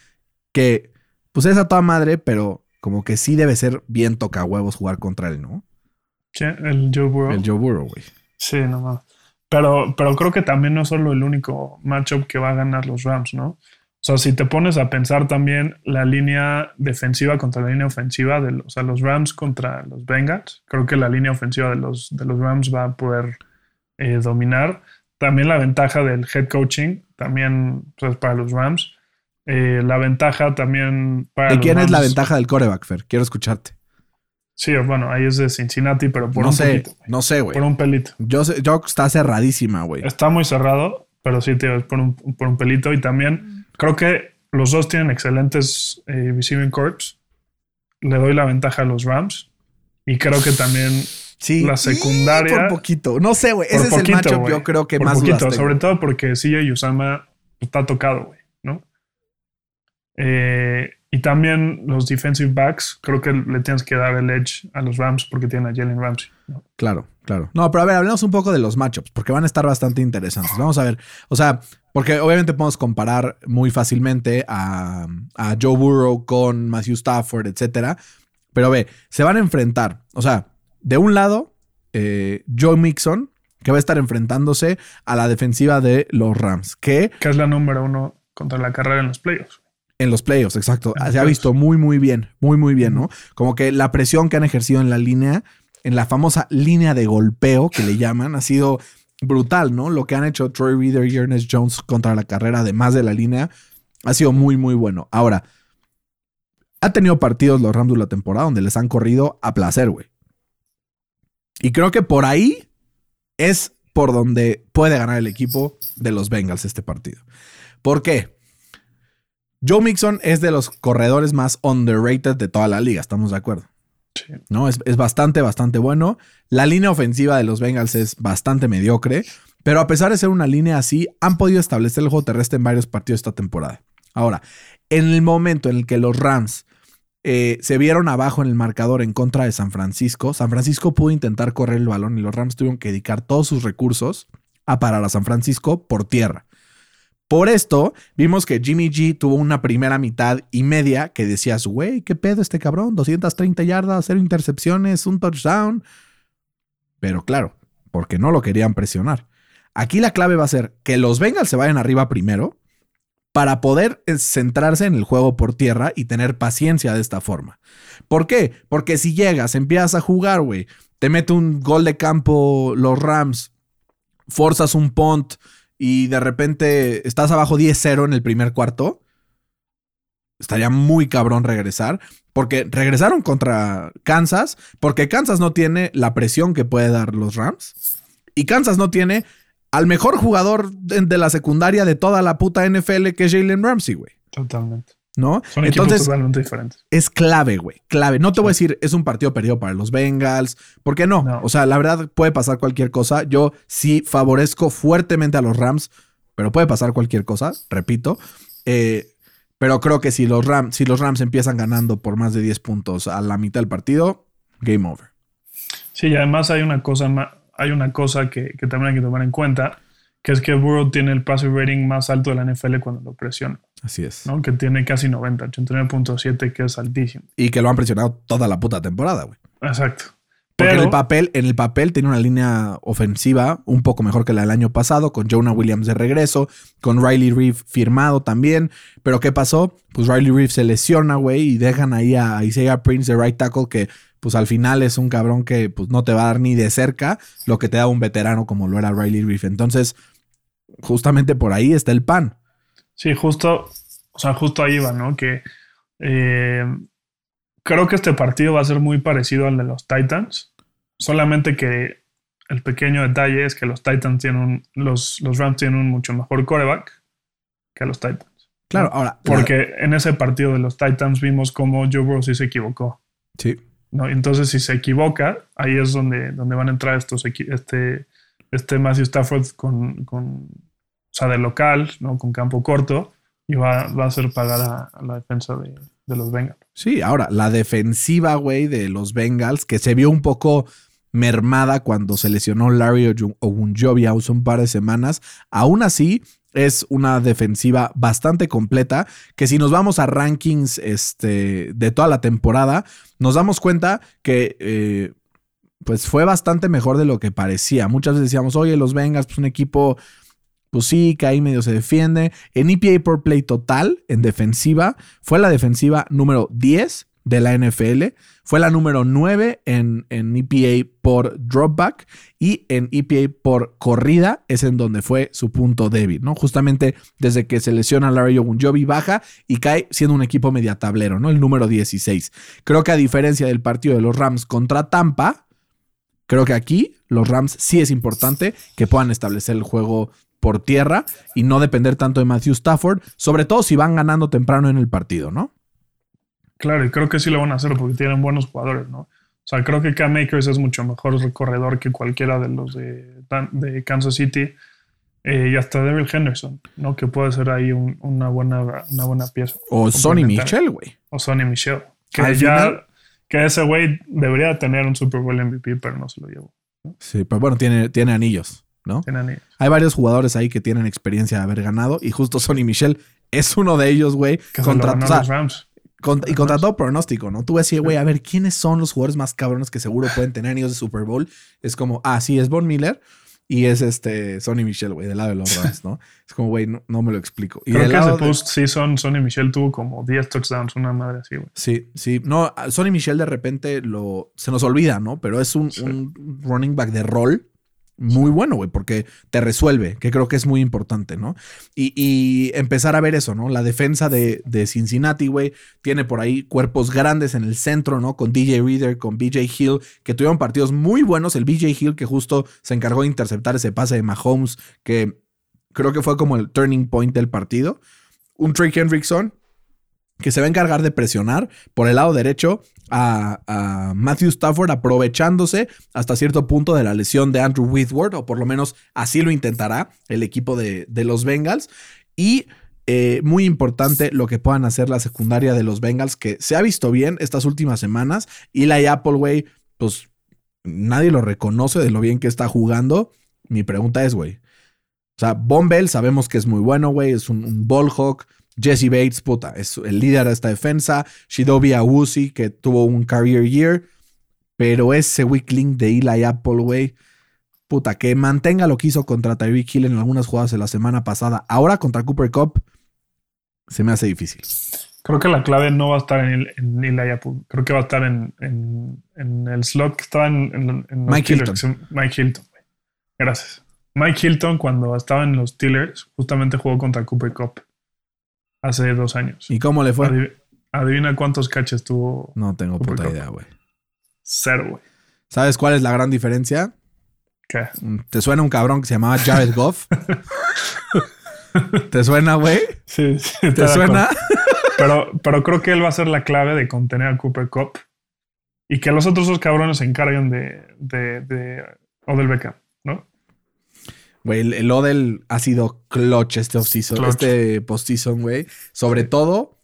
que, pues es a toda madre, pero como que sí debe ser bien toca huevos jugar contra él, ¿no? ¿Quién? El Joe Burrow. El Joe Burrow, güey. Sí, no mames. Pero, pero creo que también no es solo el único matchup que va a ganar los Rams, ¿no? O sea, si te pones a pensar también la línea defensiva contra la línea ofensiva de los, o sea, los Rams contra los Bengals, creo que la línea ofensiva de los, de los Rams va a poder eh, dominar. También la ventaja del head coaching, también pues, para los Rams. Eh, la ventaja también para ¿De quién es la ventaja del coreback, Fer? Quiero escucharte. Sí, bueno, ahí es de Cincinnati, pero por no un sé, pelito. no sé, güey. Por un pelito. Yo, sé- yo está cerradísima, güey. Está muy cerrado, pero sí, tío, es por un, por un pelito. Y también creo que los dos tienen excelentes eh, receiving corps. Le doy la ventaja a los Rams. Y creo que también Sí. la secundaria- Y Por poquito. No sé, güey. Ese es el matchup yo creo que por más poquito, sobre todo porque CJ Usama está tocado, güey, ¿no? Eh, y también los defensive backs, creo que le tienes que dar el edge a los Rams porque tienen a Jalen Ramsey. ¿no? Claro, claro. No, pero a ver, hablemos un poco de los matchups, porque van a estar bastante interesantes. Vamos a ver. O sea, porque obviamente podemos comparar muy fácilmente a, a Joe Burrow con Matthew Stafford, etcétera. Pero ve, se van a enfrentar. O sea, de un lado, eh, Joe Mixon, que va a estar enfrentándose a la defensiva de los Rams, que Que es la número uno contra la carrera en los playoffs. en los playoffs, exacto, En se ha visto muy, muy bien, muy, muy bien, ¿no? Como que la presión que han ejercido en la línea, en la famosa línea de golpeo que le llaman, ha sido brutal, ¿no? Lo que han hecho Troy Reader y Ernest Jones contra la carrera, además de la línea, ha sido muy, muy bueno. Ahora, ha tenido partidos los Rams de la temporada donde les han corrido a placer, güey. Y creo que por ahí es por donde puede ganar el equipo de los Bengals este partido. ¿Por qué? Joe Mixon es de los corredores más underrated de toda la liga, estamos de acuerdo. Sí. ¿no? Es, es bastante, bastante bueno. La línea ofensiva de los Bengals es bastante mediocre, pero a pesar de ser una línea así, han podido establecer el juego terrestre en varios partidos esta temporada. Ahora, en el momento en el que los Rams eh, se vieron abajo en el marcador en contra de San Francisco, San Francisco pudo intentar correr el balón y los Rams tuvieron que dedicar todos sus recursos a parar a San Francisco por tierra. Por esto, vimos que Jimmy G tuvo una primera mitad y media que decías, güey, ¿qué pedo este cabrón? 230 yardas, cero intercepciones, un touchdown. Pero claro, porque no lo querían presionar. Aquí la clave va a ser que los Bengals se vayan arriba primero para poder eh, centrarse en el juego por tierra y tener paciencia de esta forma. ¿Por qué? Porque si llegas, empiezas a jugar, güey, te mete un gol de campo los Rams, forzas un punt y de repente estás abajo 10-0 en el primer cuarto, estaría muy cabrón regresar. Porque regresaron contra Kansas, porque Kansas no tiene la presión que puede dar los Rams. Y Kansas no tiene al mejor jugador de, de la secundaria de toda la puta NFL, que es Jalen Ramsey, güey. Totalmente. ¿No? Son equipos Entonces, totalmente diferentes. es clave, güey. Clave. No te voy a decir, es un partido perdido para los Bengals. ¿Por qué no? No. O sea, la verdad puede pasar cualquier cosa. Yo sí favorezco fuertemente a los Rams, pero puede pasar cualquier cosa, repito. Eh, pero creo que si los, Rams, si los Rams empiezan ganando por más de 10 puntos a la mitad del partido, game over. Sí, y además hay una cosa, ma- hay una cosa que, que también hay que tomar en cuenta, que es que Burrow tiene el passer rating más alto de la NFL cuando lo presiona, Así es. ¿no? Que tiene casi 90, 89.7, que es altísimo. Y que lo han presionado toda la puta temporada, güey. Exacto. Porque en Pero, el papel, en el papel tiene una línea ofensiva un poco mejor que la del año pasado, con Jonah Williams de regreso, con Riley Reeve firmado también. Pero ¿qué pasó? Pues Riley Reeve se lesiona, güey, y dejan ahí a Isaiah Prince de right tackle, que pues al final es un cabrón que pues no te va a dar ni de cerca lo que te da un veterano como lo era Riley Reeve. Entonces, justamente por ahí está el pan. sí, justo, o sea, justo ahí va, ¿no? Que eh, creo que este partido va a ser muy parecido al de los Titans, solamente que el pequeño detalle es que los Titans tienen un, los, los Rams tienen un mucho mejor quarterback que los Titans. Claro, ahora. Porque en ese partido de los Titans vimos cómo Joe Burrow sí se equivocó. sí. ¿no? Entonces, si se equivoca, ahí es donde, donde van a entrar estos este, este Matthew Stafford con, con, o sea, de local, ¿no? Con campo corto, y va, va a hacer pagar a, a la defensa de, de los Bengals. Sí, ahora, la defensiva, güey, de los Bengals, que se vio un poco mermada cuando se lesionó Larry Ogunjobi hace un par de semanas, aún así es una defensiva bastante completa, que si nos vamos a rankings este, de toda la temporada, nos damos cuenta que... eh, pues fue bastante mejor de lo que parecía. Muchas veces decíamos, oye, los Bengals, pues un equipo, pues sí, que ahí medio se defiende. En EPA por play total, en defensiva, fue la defensiva número 10 de la NFL. Fue la número 9 en, en EPA por dropback y en EPA por corrida es en donde fue su punto débil, ¿no? Justamente desde que se lesiona Larry Ogunjobi baja y cae siendo un equipo media tablero, ¿no? El número 16. Creo que a diferencia del partido de los Rams contra Tampa, creo que aquí los Rams sí es importante que puedan establecer el juego por tierra y no depender tanto de Matthew Stafford, sobre todo si van ganando temprano en el partido, ¿no? Claro, y creo que sí lo van a hacer porque tienen buenos jugadores, ¿no? O sea, creo que Cam Akers es mucho mejor corredor que cualquiera de los de, de Kansas City. eh, y hasta Daryl Henderson, ¿no? Que puede ser ahí un- una, buena, una buena pieza. O Sonny. Michel, güey. o Sonny Michel. Que Al ya, final- que ese güey debería tener un Super Bowl MVP, pero no se lo llevó. Sí, pero bueno, tiene, tiene anillos, ¿no? Hay varios jugadores ahí que tienen experiencia de haber ganado y justo Sonny Michel es uno de ellos, güey. Contra, o sea, los Rams. Con- y contra todo pronóstico, ¿no? Tú decías, güey, a ver, ¿quiénes son los jugadores más cabrones que seguro pueden tener anillos de Super Bowl? Es como, ah, sí, es Von Miller y es este Sonny Michel, güey, del lado de los Rams, ¿no? Es como, güey, no, no me lo explico. Y Creo que ese lado de- postseason Sonny Michel tuvo como 10 touchdowns, una madre así, güey. Sí, sí. No, Sonny Michel de repente lo, se nos olvida, ¿no? Pero es un, Sí. un running back de rol muy bueno, güey, porque te resuelve, que creo que es muy importante, ¿no? Y, y empezar a ver eso, ¿no? La defensa de, de Cincinnati, güey, tiene por ahí cuerpos grandes en el centro, ¿no? Con DJ Reader, con BJ Hill, que tuvieron partidos muy buenos. El BJ Hill que justo se encargó de interceptar ese pase de Mahomes, que creo que fue como el turning point del partido. Un Trey Hendrickson que se va a encargar de presionar por el lado derecho a, Matthew Stafford, aprovechándose hasta cierto punto de la lesión de Andrew Whitworth, o por lo menos así lo intentará el equipo de, de los Bengals. Y eh, muy importante lo que puedan hacer la secundaria de los Bengals, que se ha visto bien estas últimas semanas. Y la Appleway, pues nadie lo reconoce de lo bien que está jugando. Mi pregunta es, güey. O sea, Von Bell sabemos que es muy bueno, güey. Es un, un ball. Jesse Bates, puta, es el líder de esta defensa. Shidobi Awusi, que tuvo un career year. Pero ese weak link de Eli Apple, güey. Puta, que mantenga lo que hizo contra Tyreek Hill en algunas jugadas de la semana pasada. Ahora contra Cooper Cup. Se me hace difícil. Creo que la clave no va a estar en, el, en Eli Apple. Creo que va a estar en, en, en el slot que estaba en, Mike se- Mike Hilton. Gracias. Mike Hilton, cuando estaba en los Steelers, justamente jugó contra Cooper Cup hace dos años. ¿Y cómo le fue? Adiv- adivina cuántos catches tuvo. No tengo puta idea, güey. Cero, güey. ¿Sabes cuál es la gran diferencia? ¿Qué? ¿Te suena un cabrón que se llamaba Jared Goff? ¿Te suena, güey? Sí, sí, ¿Te suena? Pero, pero creo que él va a ser la clave de contener a Cooper Cup y que los otros dos cabrones se encarguen de, de, de Odell Beckham. Güey, el, el Odell ha sido clutch este offseason, Clutch. este postseason, güey. Sobre todo,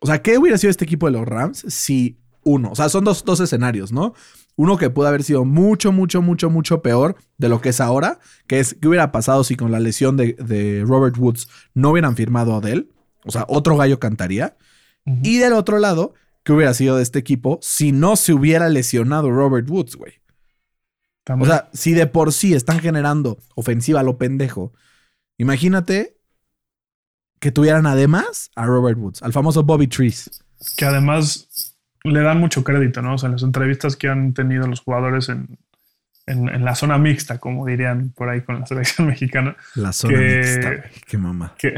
o sea, ¿qué hubiera sido este equipo de los Rams si uno, o sea, son dos, dos escenarios, ¿no? Uno que pudo haber sido mucho, mucho, mucho, mucho peor de lo que es ahora, que es qué hubiera pasado si con la lesión de, de Robert Woods no hubieran firmado a Odell. O sea, otro gallo cantaría. Y del otro lado, ¿qué hubiera sido de este equipo si no se hubiera lesionado Robert Woods, güey? O sea, si de por sí están generando ofensiva a lo pendejo, imagínate que tuvieran además a Robert Woods, al famoso Bobby Trees. que además le dan mucho crédito, ¿no? O sea, en las entrevistas que han tenido los jugadores en, en, en la zona mixta, como dirían por ahí con la selección mexicana, La zona Que- mixta. Qué mamá. que,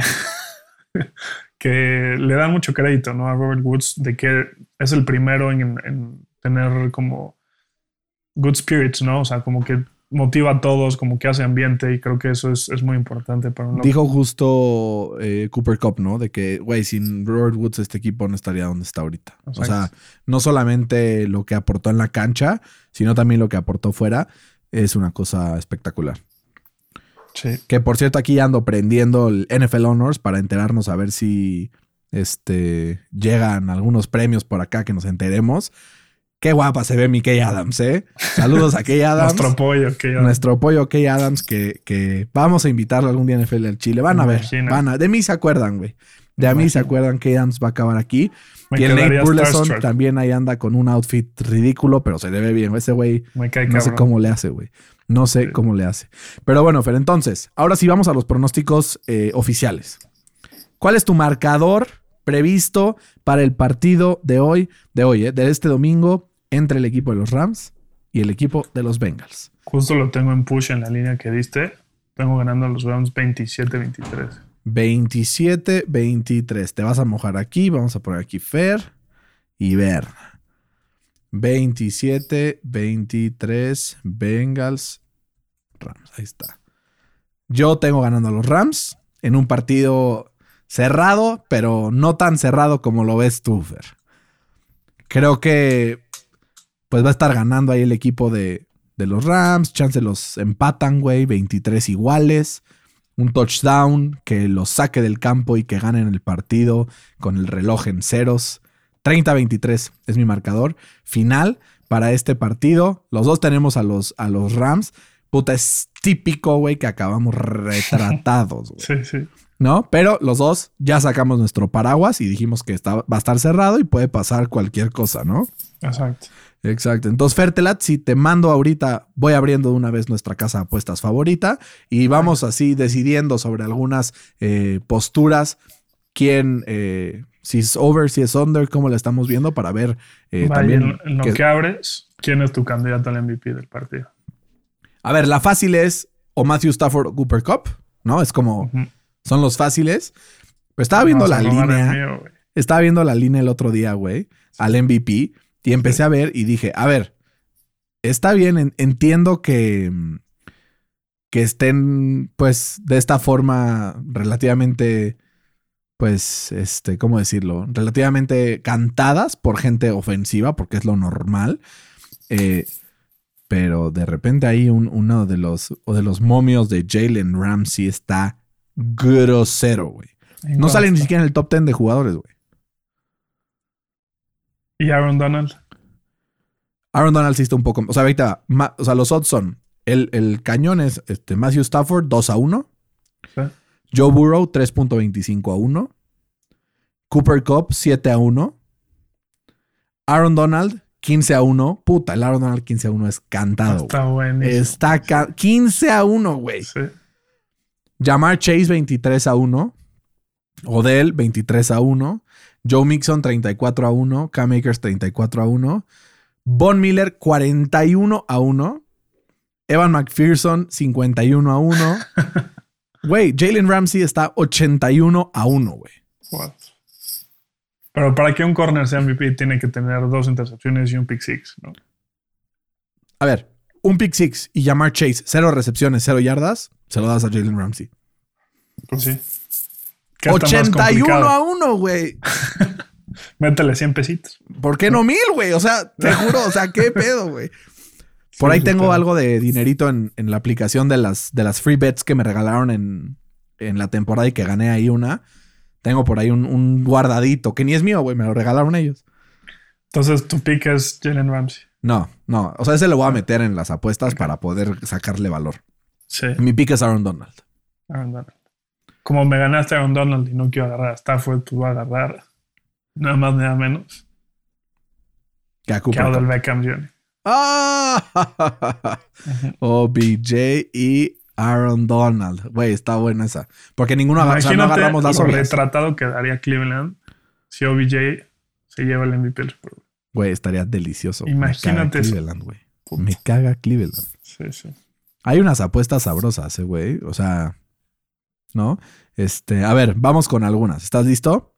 que le dan mucho crédito, ¿no? A Robert Woods de que es el primero en, en tener como good spirits, ¿no? O sea, como que motiva a todos, como que hace ambiente y creo que eso es, es muy importante para un Dijo justo eh, Cooper Cup, ¿no? De que, güey, sin Robert Woods este equipo no estaría donde está ahorita. O sea, no solamente lo que aportó en la cancha, sino también lo que aportó fuera. Es una cosa espectacular. Sí. Que por cierto, aquí ando prendiendo el NFL Honors para enterarnos a ver si este, llegan algunos premios por acá que nos enteremos. Qué guapa se ve mi Kay Adams, ¿eh? Saludos a Kay Adams. Nuestro apoyo, que ya- Nuestro apoyo Kay Adams, que, que vamos a invitarlo algún día en NFL al Chile. Van a ver, van a, de mí se acuerdan, güey. De a mí se acuerdan que Adams va a acabar aquí. me y el Nate Burleson starstruck. también ahí anda con un outfit ridículo, pero se le ve bien. Ese güey no sé cómo le hace, güey. No sé Sí. cómo le hace. Pero bueno, Fer, entonces, ahora sí vamos a los pronósticos eh, oficiales. ¿Cuál es tu marcador previsto para el partido de hoy, de hoy, eh, de este domingo, entre el equipo de los Rams y el equipo de los Bengals? Justo lo tengo en push en la línea que diste. Tengo ganando a los Browns 27-23. 27-23. Te vas a mojar aquí. Vamos a poner aquí Fer y Ver. 27-23 Bengals Rams. Ahí está. Yo tengo ganando a los Rams en un partido cerrado, pero no tan cerrado como lo ves tú, Fer. Creo que pues va a estar ganando ahí el equipo de, de los Rams. Chance los empatan, güey. 23 iguales un touchdown que los saque del campo y que ganen el partido con el reloj en ceros. 30-23 es mi marcador final para este partido. Los dos tenemos a los, a los Rams. Puta, es típico, güey, que acabamos retratados. güey. Sí, sí. ¿no? Pero los dos ya sacamos nuestro paraguas y dijimos que está, va a estar cerrado y puede pasar cualquier cosa, ¿no? Exacto. Exacto. Entonces, Fertelat, si te mando ahorita, voy abriendo de una vez nuestra casa de apuestas favorita y vamos así decidiendo sobre algunas eh, posturas, quién, eh, si es over, si es under, cómo la estamos viendo para ver eh, también. en, lo que- que abres, ¿quién es tu candidato al MVP del partido? A ver, la fácil es o Matthew Stafford o Cooper Cup, ¿no? Es como, son los fáciles. Pero estaba viendo la línea. mío. Estaba viendo la línea el otro día, güey, al MVP y empecé a ver y dije, a ver, está bien, en- entiendo que, que estén, pues, de esta forma relativamente, pues, este, ¿cómo decirlo? Relativamente cantadas por gente ofensiva, porque es lo normal. Eh, pero de repente ahí un- uno de los, o de los momios de Jalen Ramsey está grosero, güey. ¿En No sale ni siquiera en el top 10 de jugadores, güey. ¿Y Aaron Donald? Aaron Donald sí está un poco. O sea, ahorita, ma- o sea, los odds son: el, el cañón es este, Matthew Stafford 2 a 1, Sí. Joe Burrow 3.25 a 1, Cooper Cup 7 a 1, Aaron Donald 15 a 1. Puta, el Aaron Donald 15 a 1 es cantado. Está buenísimo. Está ca- 15 a 1, güey. Sí. Jamar Chase 23 a 1. Odell 23 a 1. Joe Mixon 34 a 1. Cam Akers 34 a 1. Von Miller 41 a 1. Evan McPherson 51 a 1. Güey, Jalen Ramsey está 81 a 1, güey. What? Pero para que un corner sea MVP tiene que tener dos intercepciones y un pick six, ¿no? A ver, un pick six y Jamar Chase, cero recepciones, cero yardas, se lo das a Jalen Ramsey. Pues sí. ¿Qué está más 81 complicado? a 1, güey. Métele 100 pesitos. ¿Por qué no mil, güey? O sea, te juro, o sea, qué pedo, güey. Por Sí, ahí tengo algo de dinerito en, en la aplicación de las, de las free bets que me regalaron en, en la temporada y que gané ahí una. Tengo por ahí un, un guardadito que ni es mío, güey, me lo regalaron ellos. Entonces tu pick es Jalen Ramsey. No, no, o sea, ese lo voy a meter en las apuestas para poder sacarle valor. Sí, Mi pick es Aaron Donald. Aaron Donald. Como me ganaste a Aaron Donald y no quiero agarrar a Stafford, pues voy a agarrar nada más nada menos Que a Cooper. Beckham Jr. ¡Ah! OBJ y Aaron Donald. Güey, está buena esa. Porque ninguno o sea, no agarramos las lo retratado que daría Cleveland si OBJ se lleva el MVP del Super Bowl. Güey, estaría delicioso. Imagínate Me caga. Cleveland, güey. Me caga Cleveland. Sí, sí. Hay unas apuestas sabrosas, eh, güey. O sea, ¿no? Este, a ver, vamos con algunas. ¿Estás listo?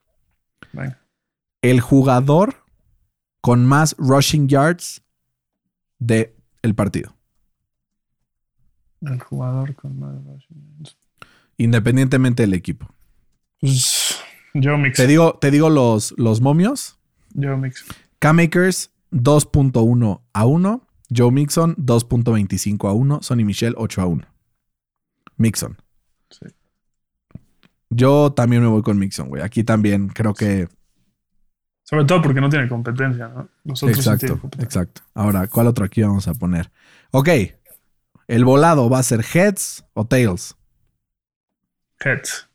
Venga. El jugador con más rushing yards de el partido. El jugador con más rushing. Independientemente del equipo. Pues Joe Mix. Te digo, te digo los, los momios. Joe Mix. K-Makers 2.1 a 1. Joe Mixon 2.25 a 1. Sonny Michel 8 a 1. Mixon. Sí. Yo también me voy con Mixon, güey. Aquí también creo que. Sobre todo porque no tiene competencia, ¿no? Los otros sí Exacto, tienen competencia. exacto. Ahora, ¿cuál otro aquí vamos a poner? Ok. El volado va a ser heads o tails. Heads.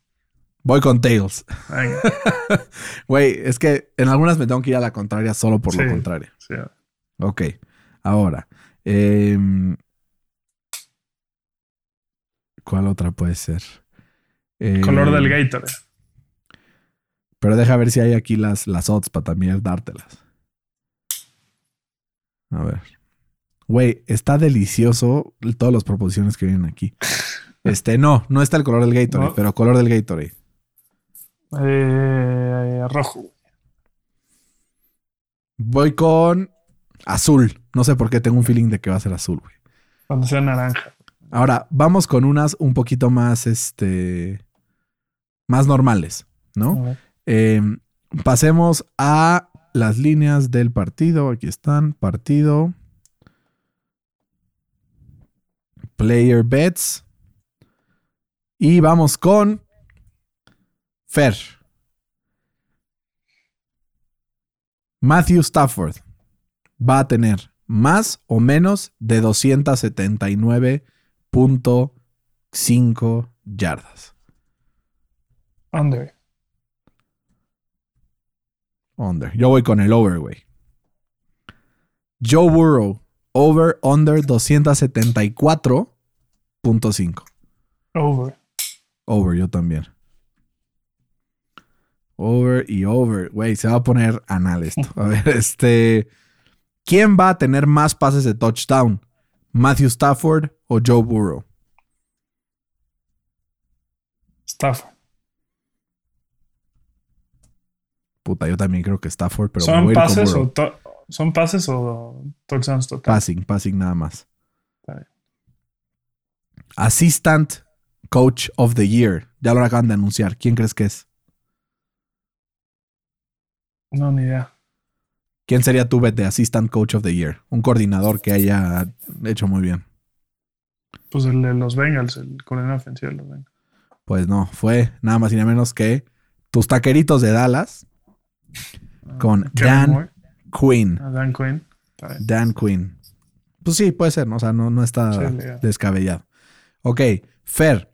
Voy con tails. Güey, es que en algunas me tengo que ir a la contraria solo por lo Sí. contrario. Sí. Ok. Ahora. em, ¿Cuál otra puede ser? Eh, Color del Gatorade. Pero deja ver si hay aquí las, las odds para también dártelas. A ver. Güey, está delicioso todas las proposiciones que vienen aquí. Este, no, no está el color del Gatorade, No. pero color del Gatorade. Eh, rojo. Voy con azul. No sé por qué tengo un feeling de que va a ser azul, güey. Cuando sea naranja. Ahora, vamos con unas un poquito más, este, más normales, ¿no? Eh, pasemos a las líneas del partido. Aquí están, partido. Player bets. Y vamos con Fer. Matthew Stafford va a tener más o menos de 279.5 yardas. Under. Under. Yo voy con el over, güey. Joe Burrow, over, under 274.5. Over. Over, yo también. Over y over. Güey, se va a poner anal esto. A ver, este. ¿Quién va a tener más pases de touchdown? ¿Matthew Stafford o Joe Burrow? Stafford. Puta, yo también creo que Stafford, pero ¿Son pases, o ¿Son pases o touchdowns total? Passing, passing nada más. Bien. Assistant Coach of the Year. Ya lo acaban de anunciar. ¿Quién crees que es? No, ni idea. ¿Quién sería tu bet de Assistant Coach of the Year? Un coordinador que haya hecho muy bien. Pues el de los Bengals, el coordinador ofensivo de los Bengals. Pues no, fue nada más y nada menos que tus taqueritos de Dallas con Kevin Dan Moore, Quinn. Dan Quinn. Dan Quinn. Pues sí, puede ser, ¿no? O sea, no, no está descabellado. Ok, Fer.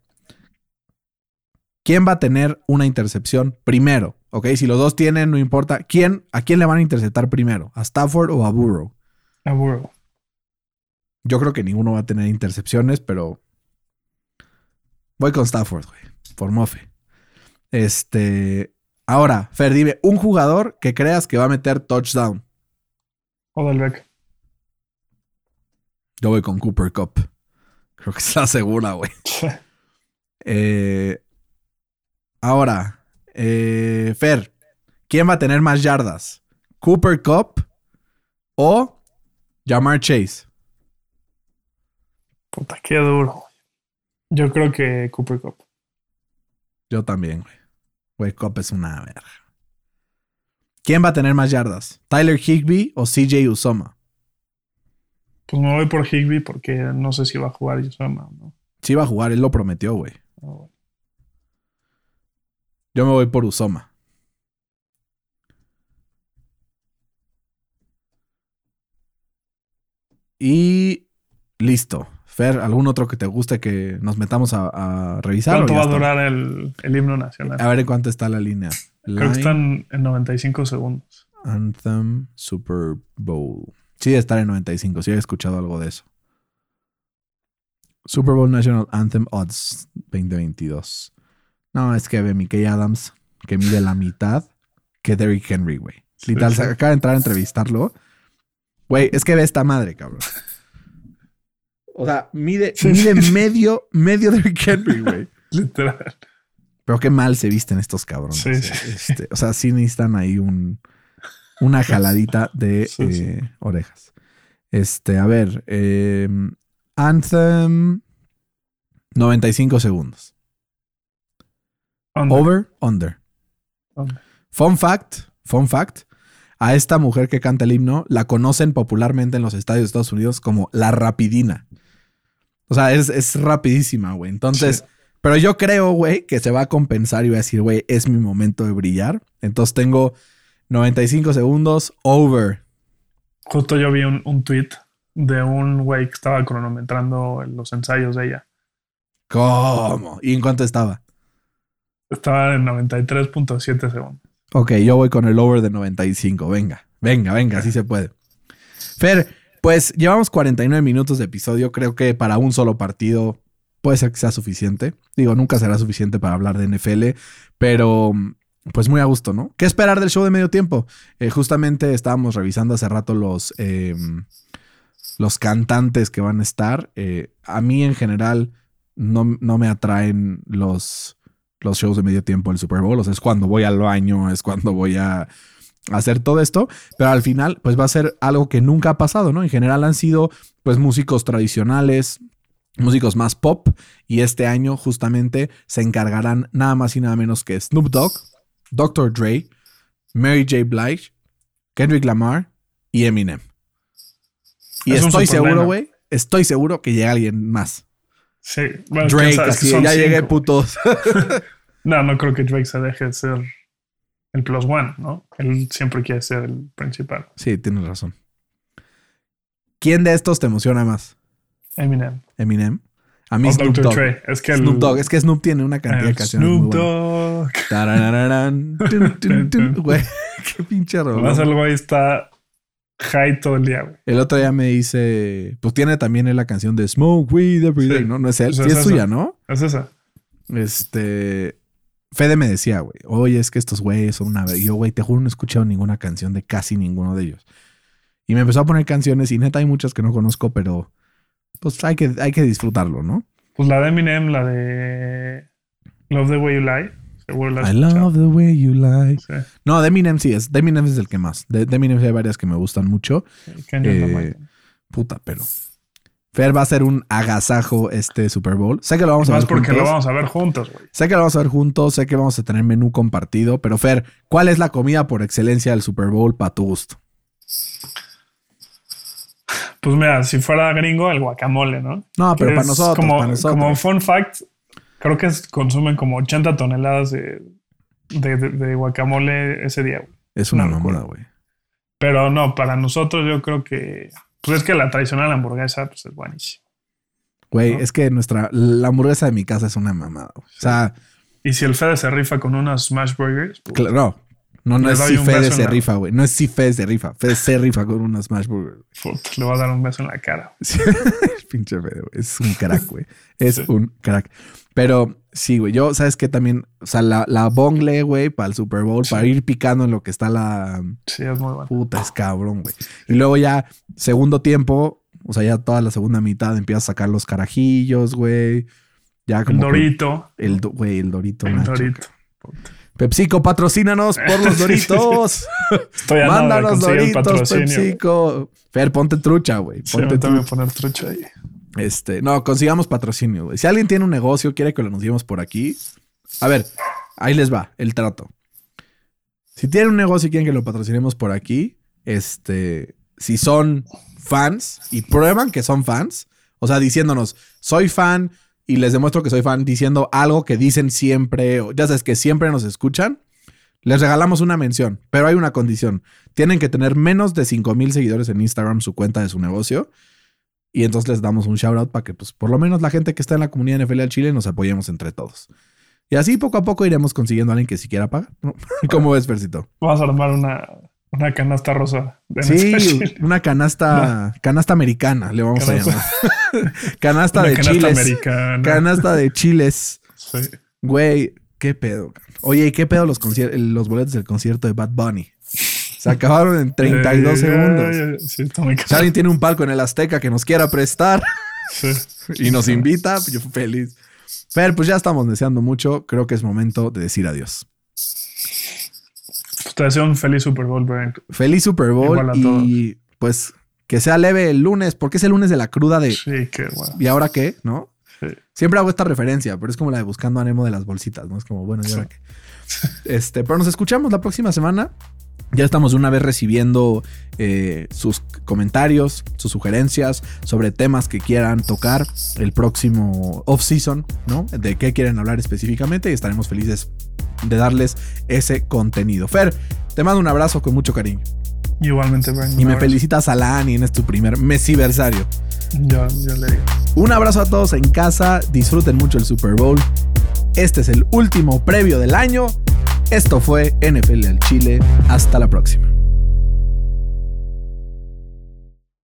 ¿Quién va a tener una intercepción primero? Ok, si los dos tienen, no importa. ¿Quién, ¿A quién le van a interceptar primero? ¿A Stafford o a Burrow? A Burrow. Yo creo que ninguno va a tener intercepciones, pero voy con Stafford, güey, por mofe. Este, ahora, Fer, dime, un jugador que creas que va a meter touchdown. Odell Beck. Yo voy con Cooper Cup. Creo que está segura, güey. Eh, ahora, eh, Fer, ¿quién va a tener más yardas? ¿Cooper Cup o Jamar Chase? Puta, qué duro. Yo creo que Cooper Cup. Yo también, güey. Güey, Cup es una verga. ¿Quién va a tener más yardas? ¿Tyler Higby o CJ Usoma? Pues me voy por Higby porque no sé si va a jugar Yusama, ¿no? Sí va a jugar, él lo prometió, güey. No, Yo me voy por Usoma. Y listo. Fer, ¿algún otro que te guste que nos metamos a, a revisar? ¿Cuánto va a durar el, el himno nacional? A ver en cuánto está la línea. Creo que están en 95 segundos. Anthem Super Bowl. Sí, debe estar en 95. Sí, he escuchado algo de eso. Super Bowl National Anthem Odds 2022. No, es que ve Mickey Adams, que mide la mitad que Derrick Henry, güey. Literal, sí. se acaba de entrar a entrevistarlo. Güey, es que ve esta madre, cabrón. O sea, mide, Sí, mide sí. medio, medio Derrick Henry, güey. Literal. Pero qué mal se visten estos cabrones. Este, o sea, sí necesitan ahí un, una jaladita de eh, orejas. Este, a ver. eh, Anthem. 95 segundos. Under. Over, under. Under. Fun fact, fun fact. A esta mujer que canta el himno la conocen popularmente en los estadios de Estados Unidos como la rapidina. O sea, es, es rapidísima, güey. Entonces, Sí. pero yo creo, güey, que se va a compensar y va a decir, güey, es mi momento de brillar. Entonces tengo 95 segundos over. Justo yo vi un, un tweet de un güey que estaba cronometrando los ensayos de ella. ¿Cómo? ¿Y en cuánto estaba? Estaba en 93.7 segundos. Ok, yo voy con el over de 95. Venga, venga, venga, así se puede. Fer, pues llevamos 49 minutos de episodio. Creo que para un solo partido puede ser que sea suficiente. Digo, nunca será suficiente para hablar de NFL, pero pues muy a gusto, ¿no? ¿Qué esperar del show de medio tiempo? Eh, justamente estábamos revisando hace rato los, eh, los cantantes que van a estar. Eh, a mí en general no, no me atraen los, los shows de medio tiempo del Super Bowl. O sea, es cuando voy al baño, es cuando voy a hacer todo esto. Pero al final, pues va a ser algo que nunca ha pasado, ¿no? En general han sido, pues, músicos tradicionales, músicos más pop. Y este año, justamente, se encargarán nada más y nada menos que Snoop Dogg, Dr. Dre, Mary J. Blige, Kendrick Lamar y Eminem. Y Es estoy seguro, güey, estoy seguro que llega alguien más. Sí, bueno, Drake, así, ya llegué, putos. No, no creo que Drake se deje de ser el plus one, ¿no? Él siempre quiere ser el principal. sí, tienes razón. ¿Quién de estos te emociona más? Eminem. Eminem. A mí O Snoop. Dogg. Es que el- Snoop Dogg. Es que Snoop tiene una cantidad de canciones Snoop. Dogg. Güey, qué pinche Además, rollo. el güey está high todo el día, güey. El otro día me dice, pues tiene también la canción de Smoke Weed Every Day, Sí. ¿no? No es él, Pues sí es es suya, ¿no? Es esa. Este, Fede me decía, güey, oye, es que estos güeyes son una... Y yo, güey, te juro, no he escuchado ninguna canción de casi ninguno de ellos. Y me empezó a poner canciones y neta hay muchas que no conozco, pero pues hay que, hay que disfrutarlo, ¿no? Pues la de Eminem, la de Love the Way You Lie. Seguro la I escuchado. love the way you lie. Sí. No, de Eminem sí es. De Eminem es el que más. De, de Eminem hay varias que me gustan mucho. Eh. Puta, pero... Fer va a ser un agasajo este Super Bowl. Sé que lo vamos a Más ver porque juntos. lo vamos a ver juntos, güey. Sé que lo vamos a ver juntos, sé que vamos a tener menú compartido, pero Fer, ¿cuál es la comida por excelencia del Super Bowl para tu gusto? Pues mira, si fuera gringo, el guacamole, ¿no? No, pero para nosotros, como, para nosotros. Como fun fact, creo que consumen como 80 toneladas de, de, de- de guacamole ese día, güey. es una locura. güey. Pero no, para nosotros yo creo que... Pues es que la tradicional hamburguesa pues es buenísima. Güey, ¿No? es que nuestra, la hamburguesa de mi casa es una mamada. O sea, Y si el Fede se rifa con unas smash burgers, pues, cl- no, no, es si Fede se la- rifa, güey. No es si Fede se rifa. Fede se rifa con una Smash Burger. puta, le va a dar un beso en la cara. Sí, Pinche Fede, güey. Es un crack, güey. Es Sí. un crack. Pero sí, güey. Yo, ¿sabes qué? También, o sea, la, la bongle, güey, para el Super Bowl, para ir picando en lo que está la, Sí, es muy bueno. Puta, es cabrón, güey. Y luego ya, segundo tiempo, o sea, ya toda la segunda mitad empiezas a sacar los carajillos, güey. Ya El como que- Dorito. El, do- güey, el Dorito. El Nacho. Dorito. PepsiCo, patrocínanos por los Doritos. Estoy a nada de Mándanos el Doritos. PepsiCo. Fer, ponte trucha, güey. Sí, Ponte me tengo trucha. que poner trucha ahí. Este, no, consigamos patrocinio. Si alguien tiene un negocio, quiere que lo anunciemos por aquí. A ver, ahí les va el trato. Si tienen un negocio y quieren que lo patrocinemos por aquí, este, si son fans y prueban que son fans, o sea, diciéndonos, soy fan y les demuestro que soy fan, diciendo algo que dicen siempre, o ya sabes que siempre nos escuchan, les regalamos una mención, pero hay una condición. Tienen que tener menos de 5 mil seguidores en Instagram su cuenta de su negocio. Y entonces les damos un shout out para que, pues, por lo menos la gente que está en la comunidad NFL al Chile nos apoyemos entre todos. Y así poco a poco iremos consiguiendo a alguien que siquiera paga. ¿Cómo ves, Fercito? Vamos a armar una, una canasta rosa. De Sí, una canasta, canasta americana, le vamos Canasta- a llamar. canasta Una de canasta chiles. americana. Canasta de chiles. Sí. Güey, qué pedo. Oye, ¿y qué pedo los, los boletos del concierto de Bad Bunny? Se acabaron en 32 Eh, segundos. Sí, está muy Si alguien tiene un palco en el Azteca que nos quiera prestar Sí. y nos invita, yo feliz. Fer, pues ya estamos deseando mucho. Creo que es momento de decir adiós. Te deseo un feliz Super Bowl, Brian. Feliz Super Bowl Igual a y pues que sea leve el lunes, porque es el lunes de la cruda de Sí, qué bueno. ¿y ahora qué? ¿No? Sí. Siempre hago esta referencia, pero es como la de buscando a Nemo de las bolsitas, ¿no? Es como, bueno, ¿y ahora qué? Este, pero nos escuchamos la próxima semana. Ya estamos de una vez recibiendo eh, sus comentarios, sus sugerencias sobre temas que quieran tocar el próximo off-season, ¿no? De qué quieren hablar específicamente y estaremos felices de darles ese contenido. Fer, te mando un abrazo con mucho cariño. Igualmente, Brian. Y me abrazo. felicitas a la Ani en este tu primer mesiversario. Yo, yo le digo. Un abrazo a todos en casa, disfruten mucho el Super Bowl. Este es el último previo del año. Esto fue NFL al Chile. Hasta la próxima.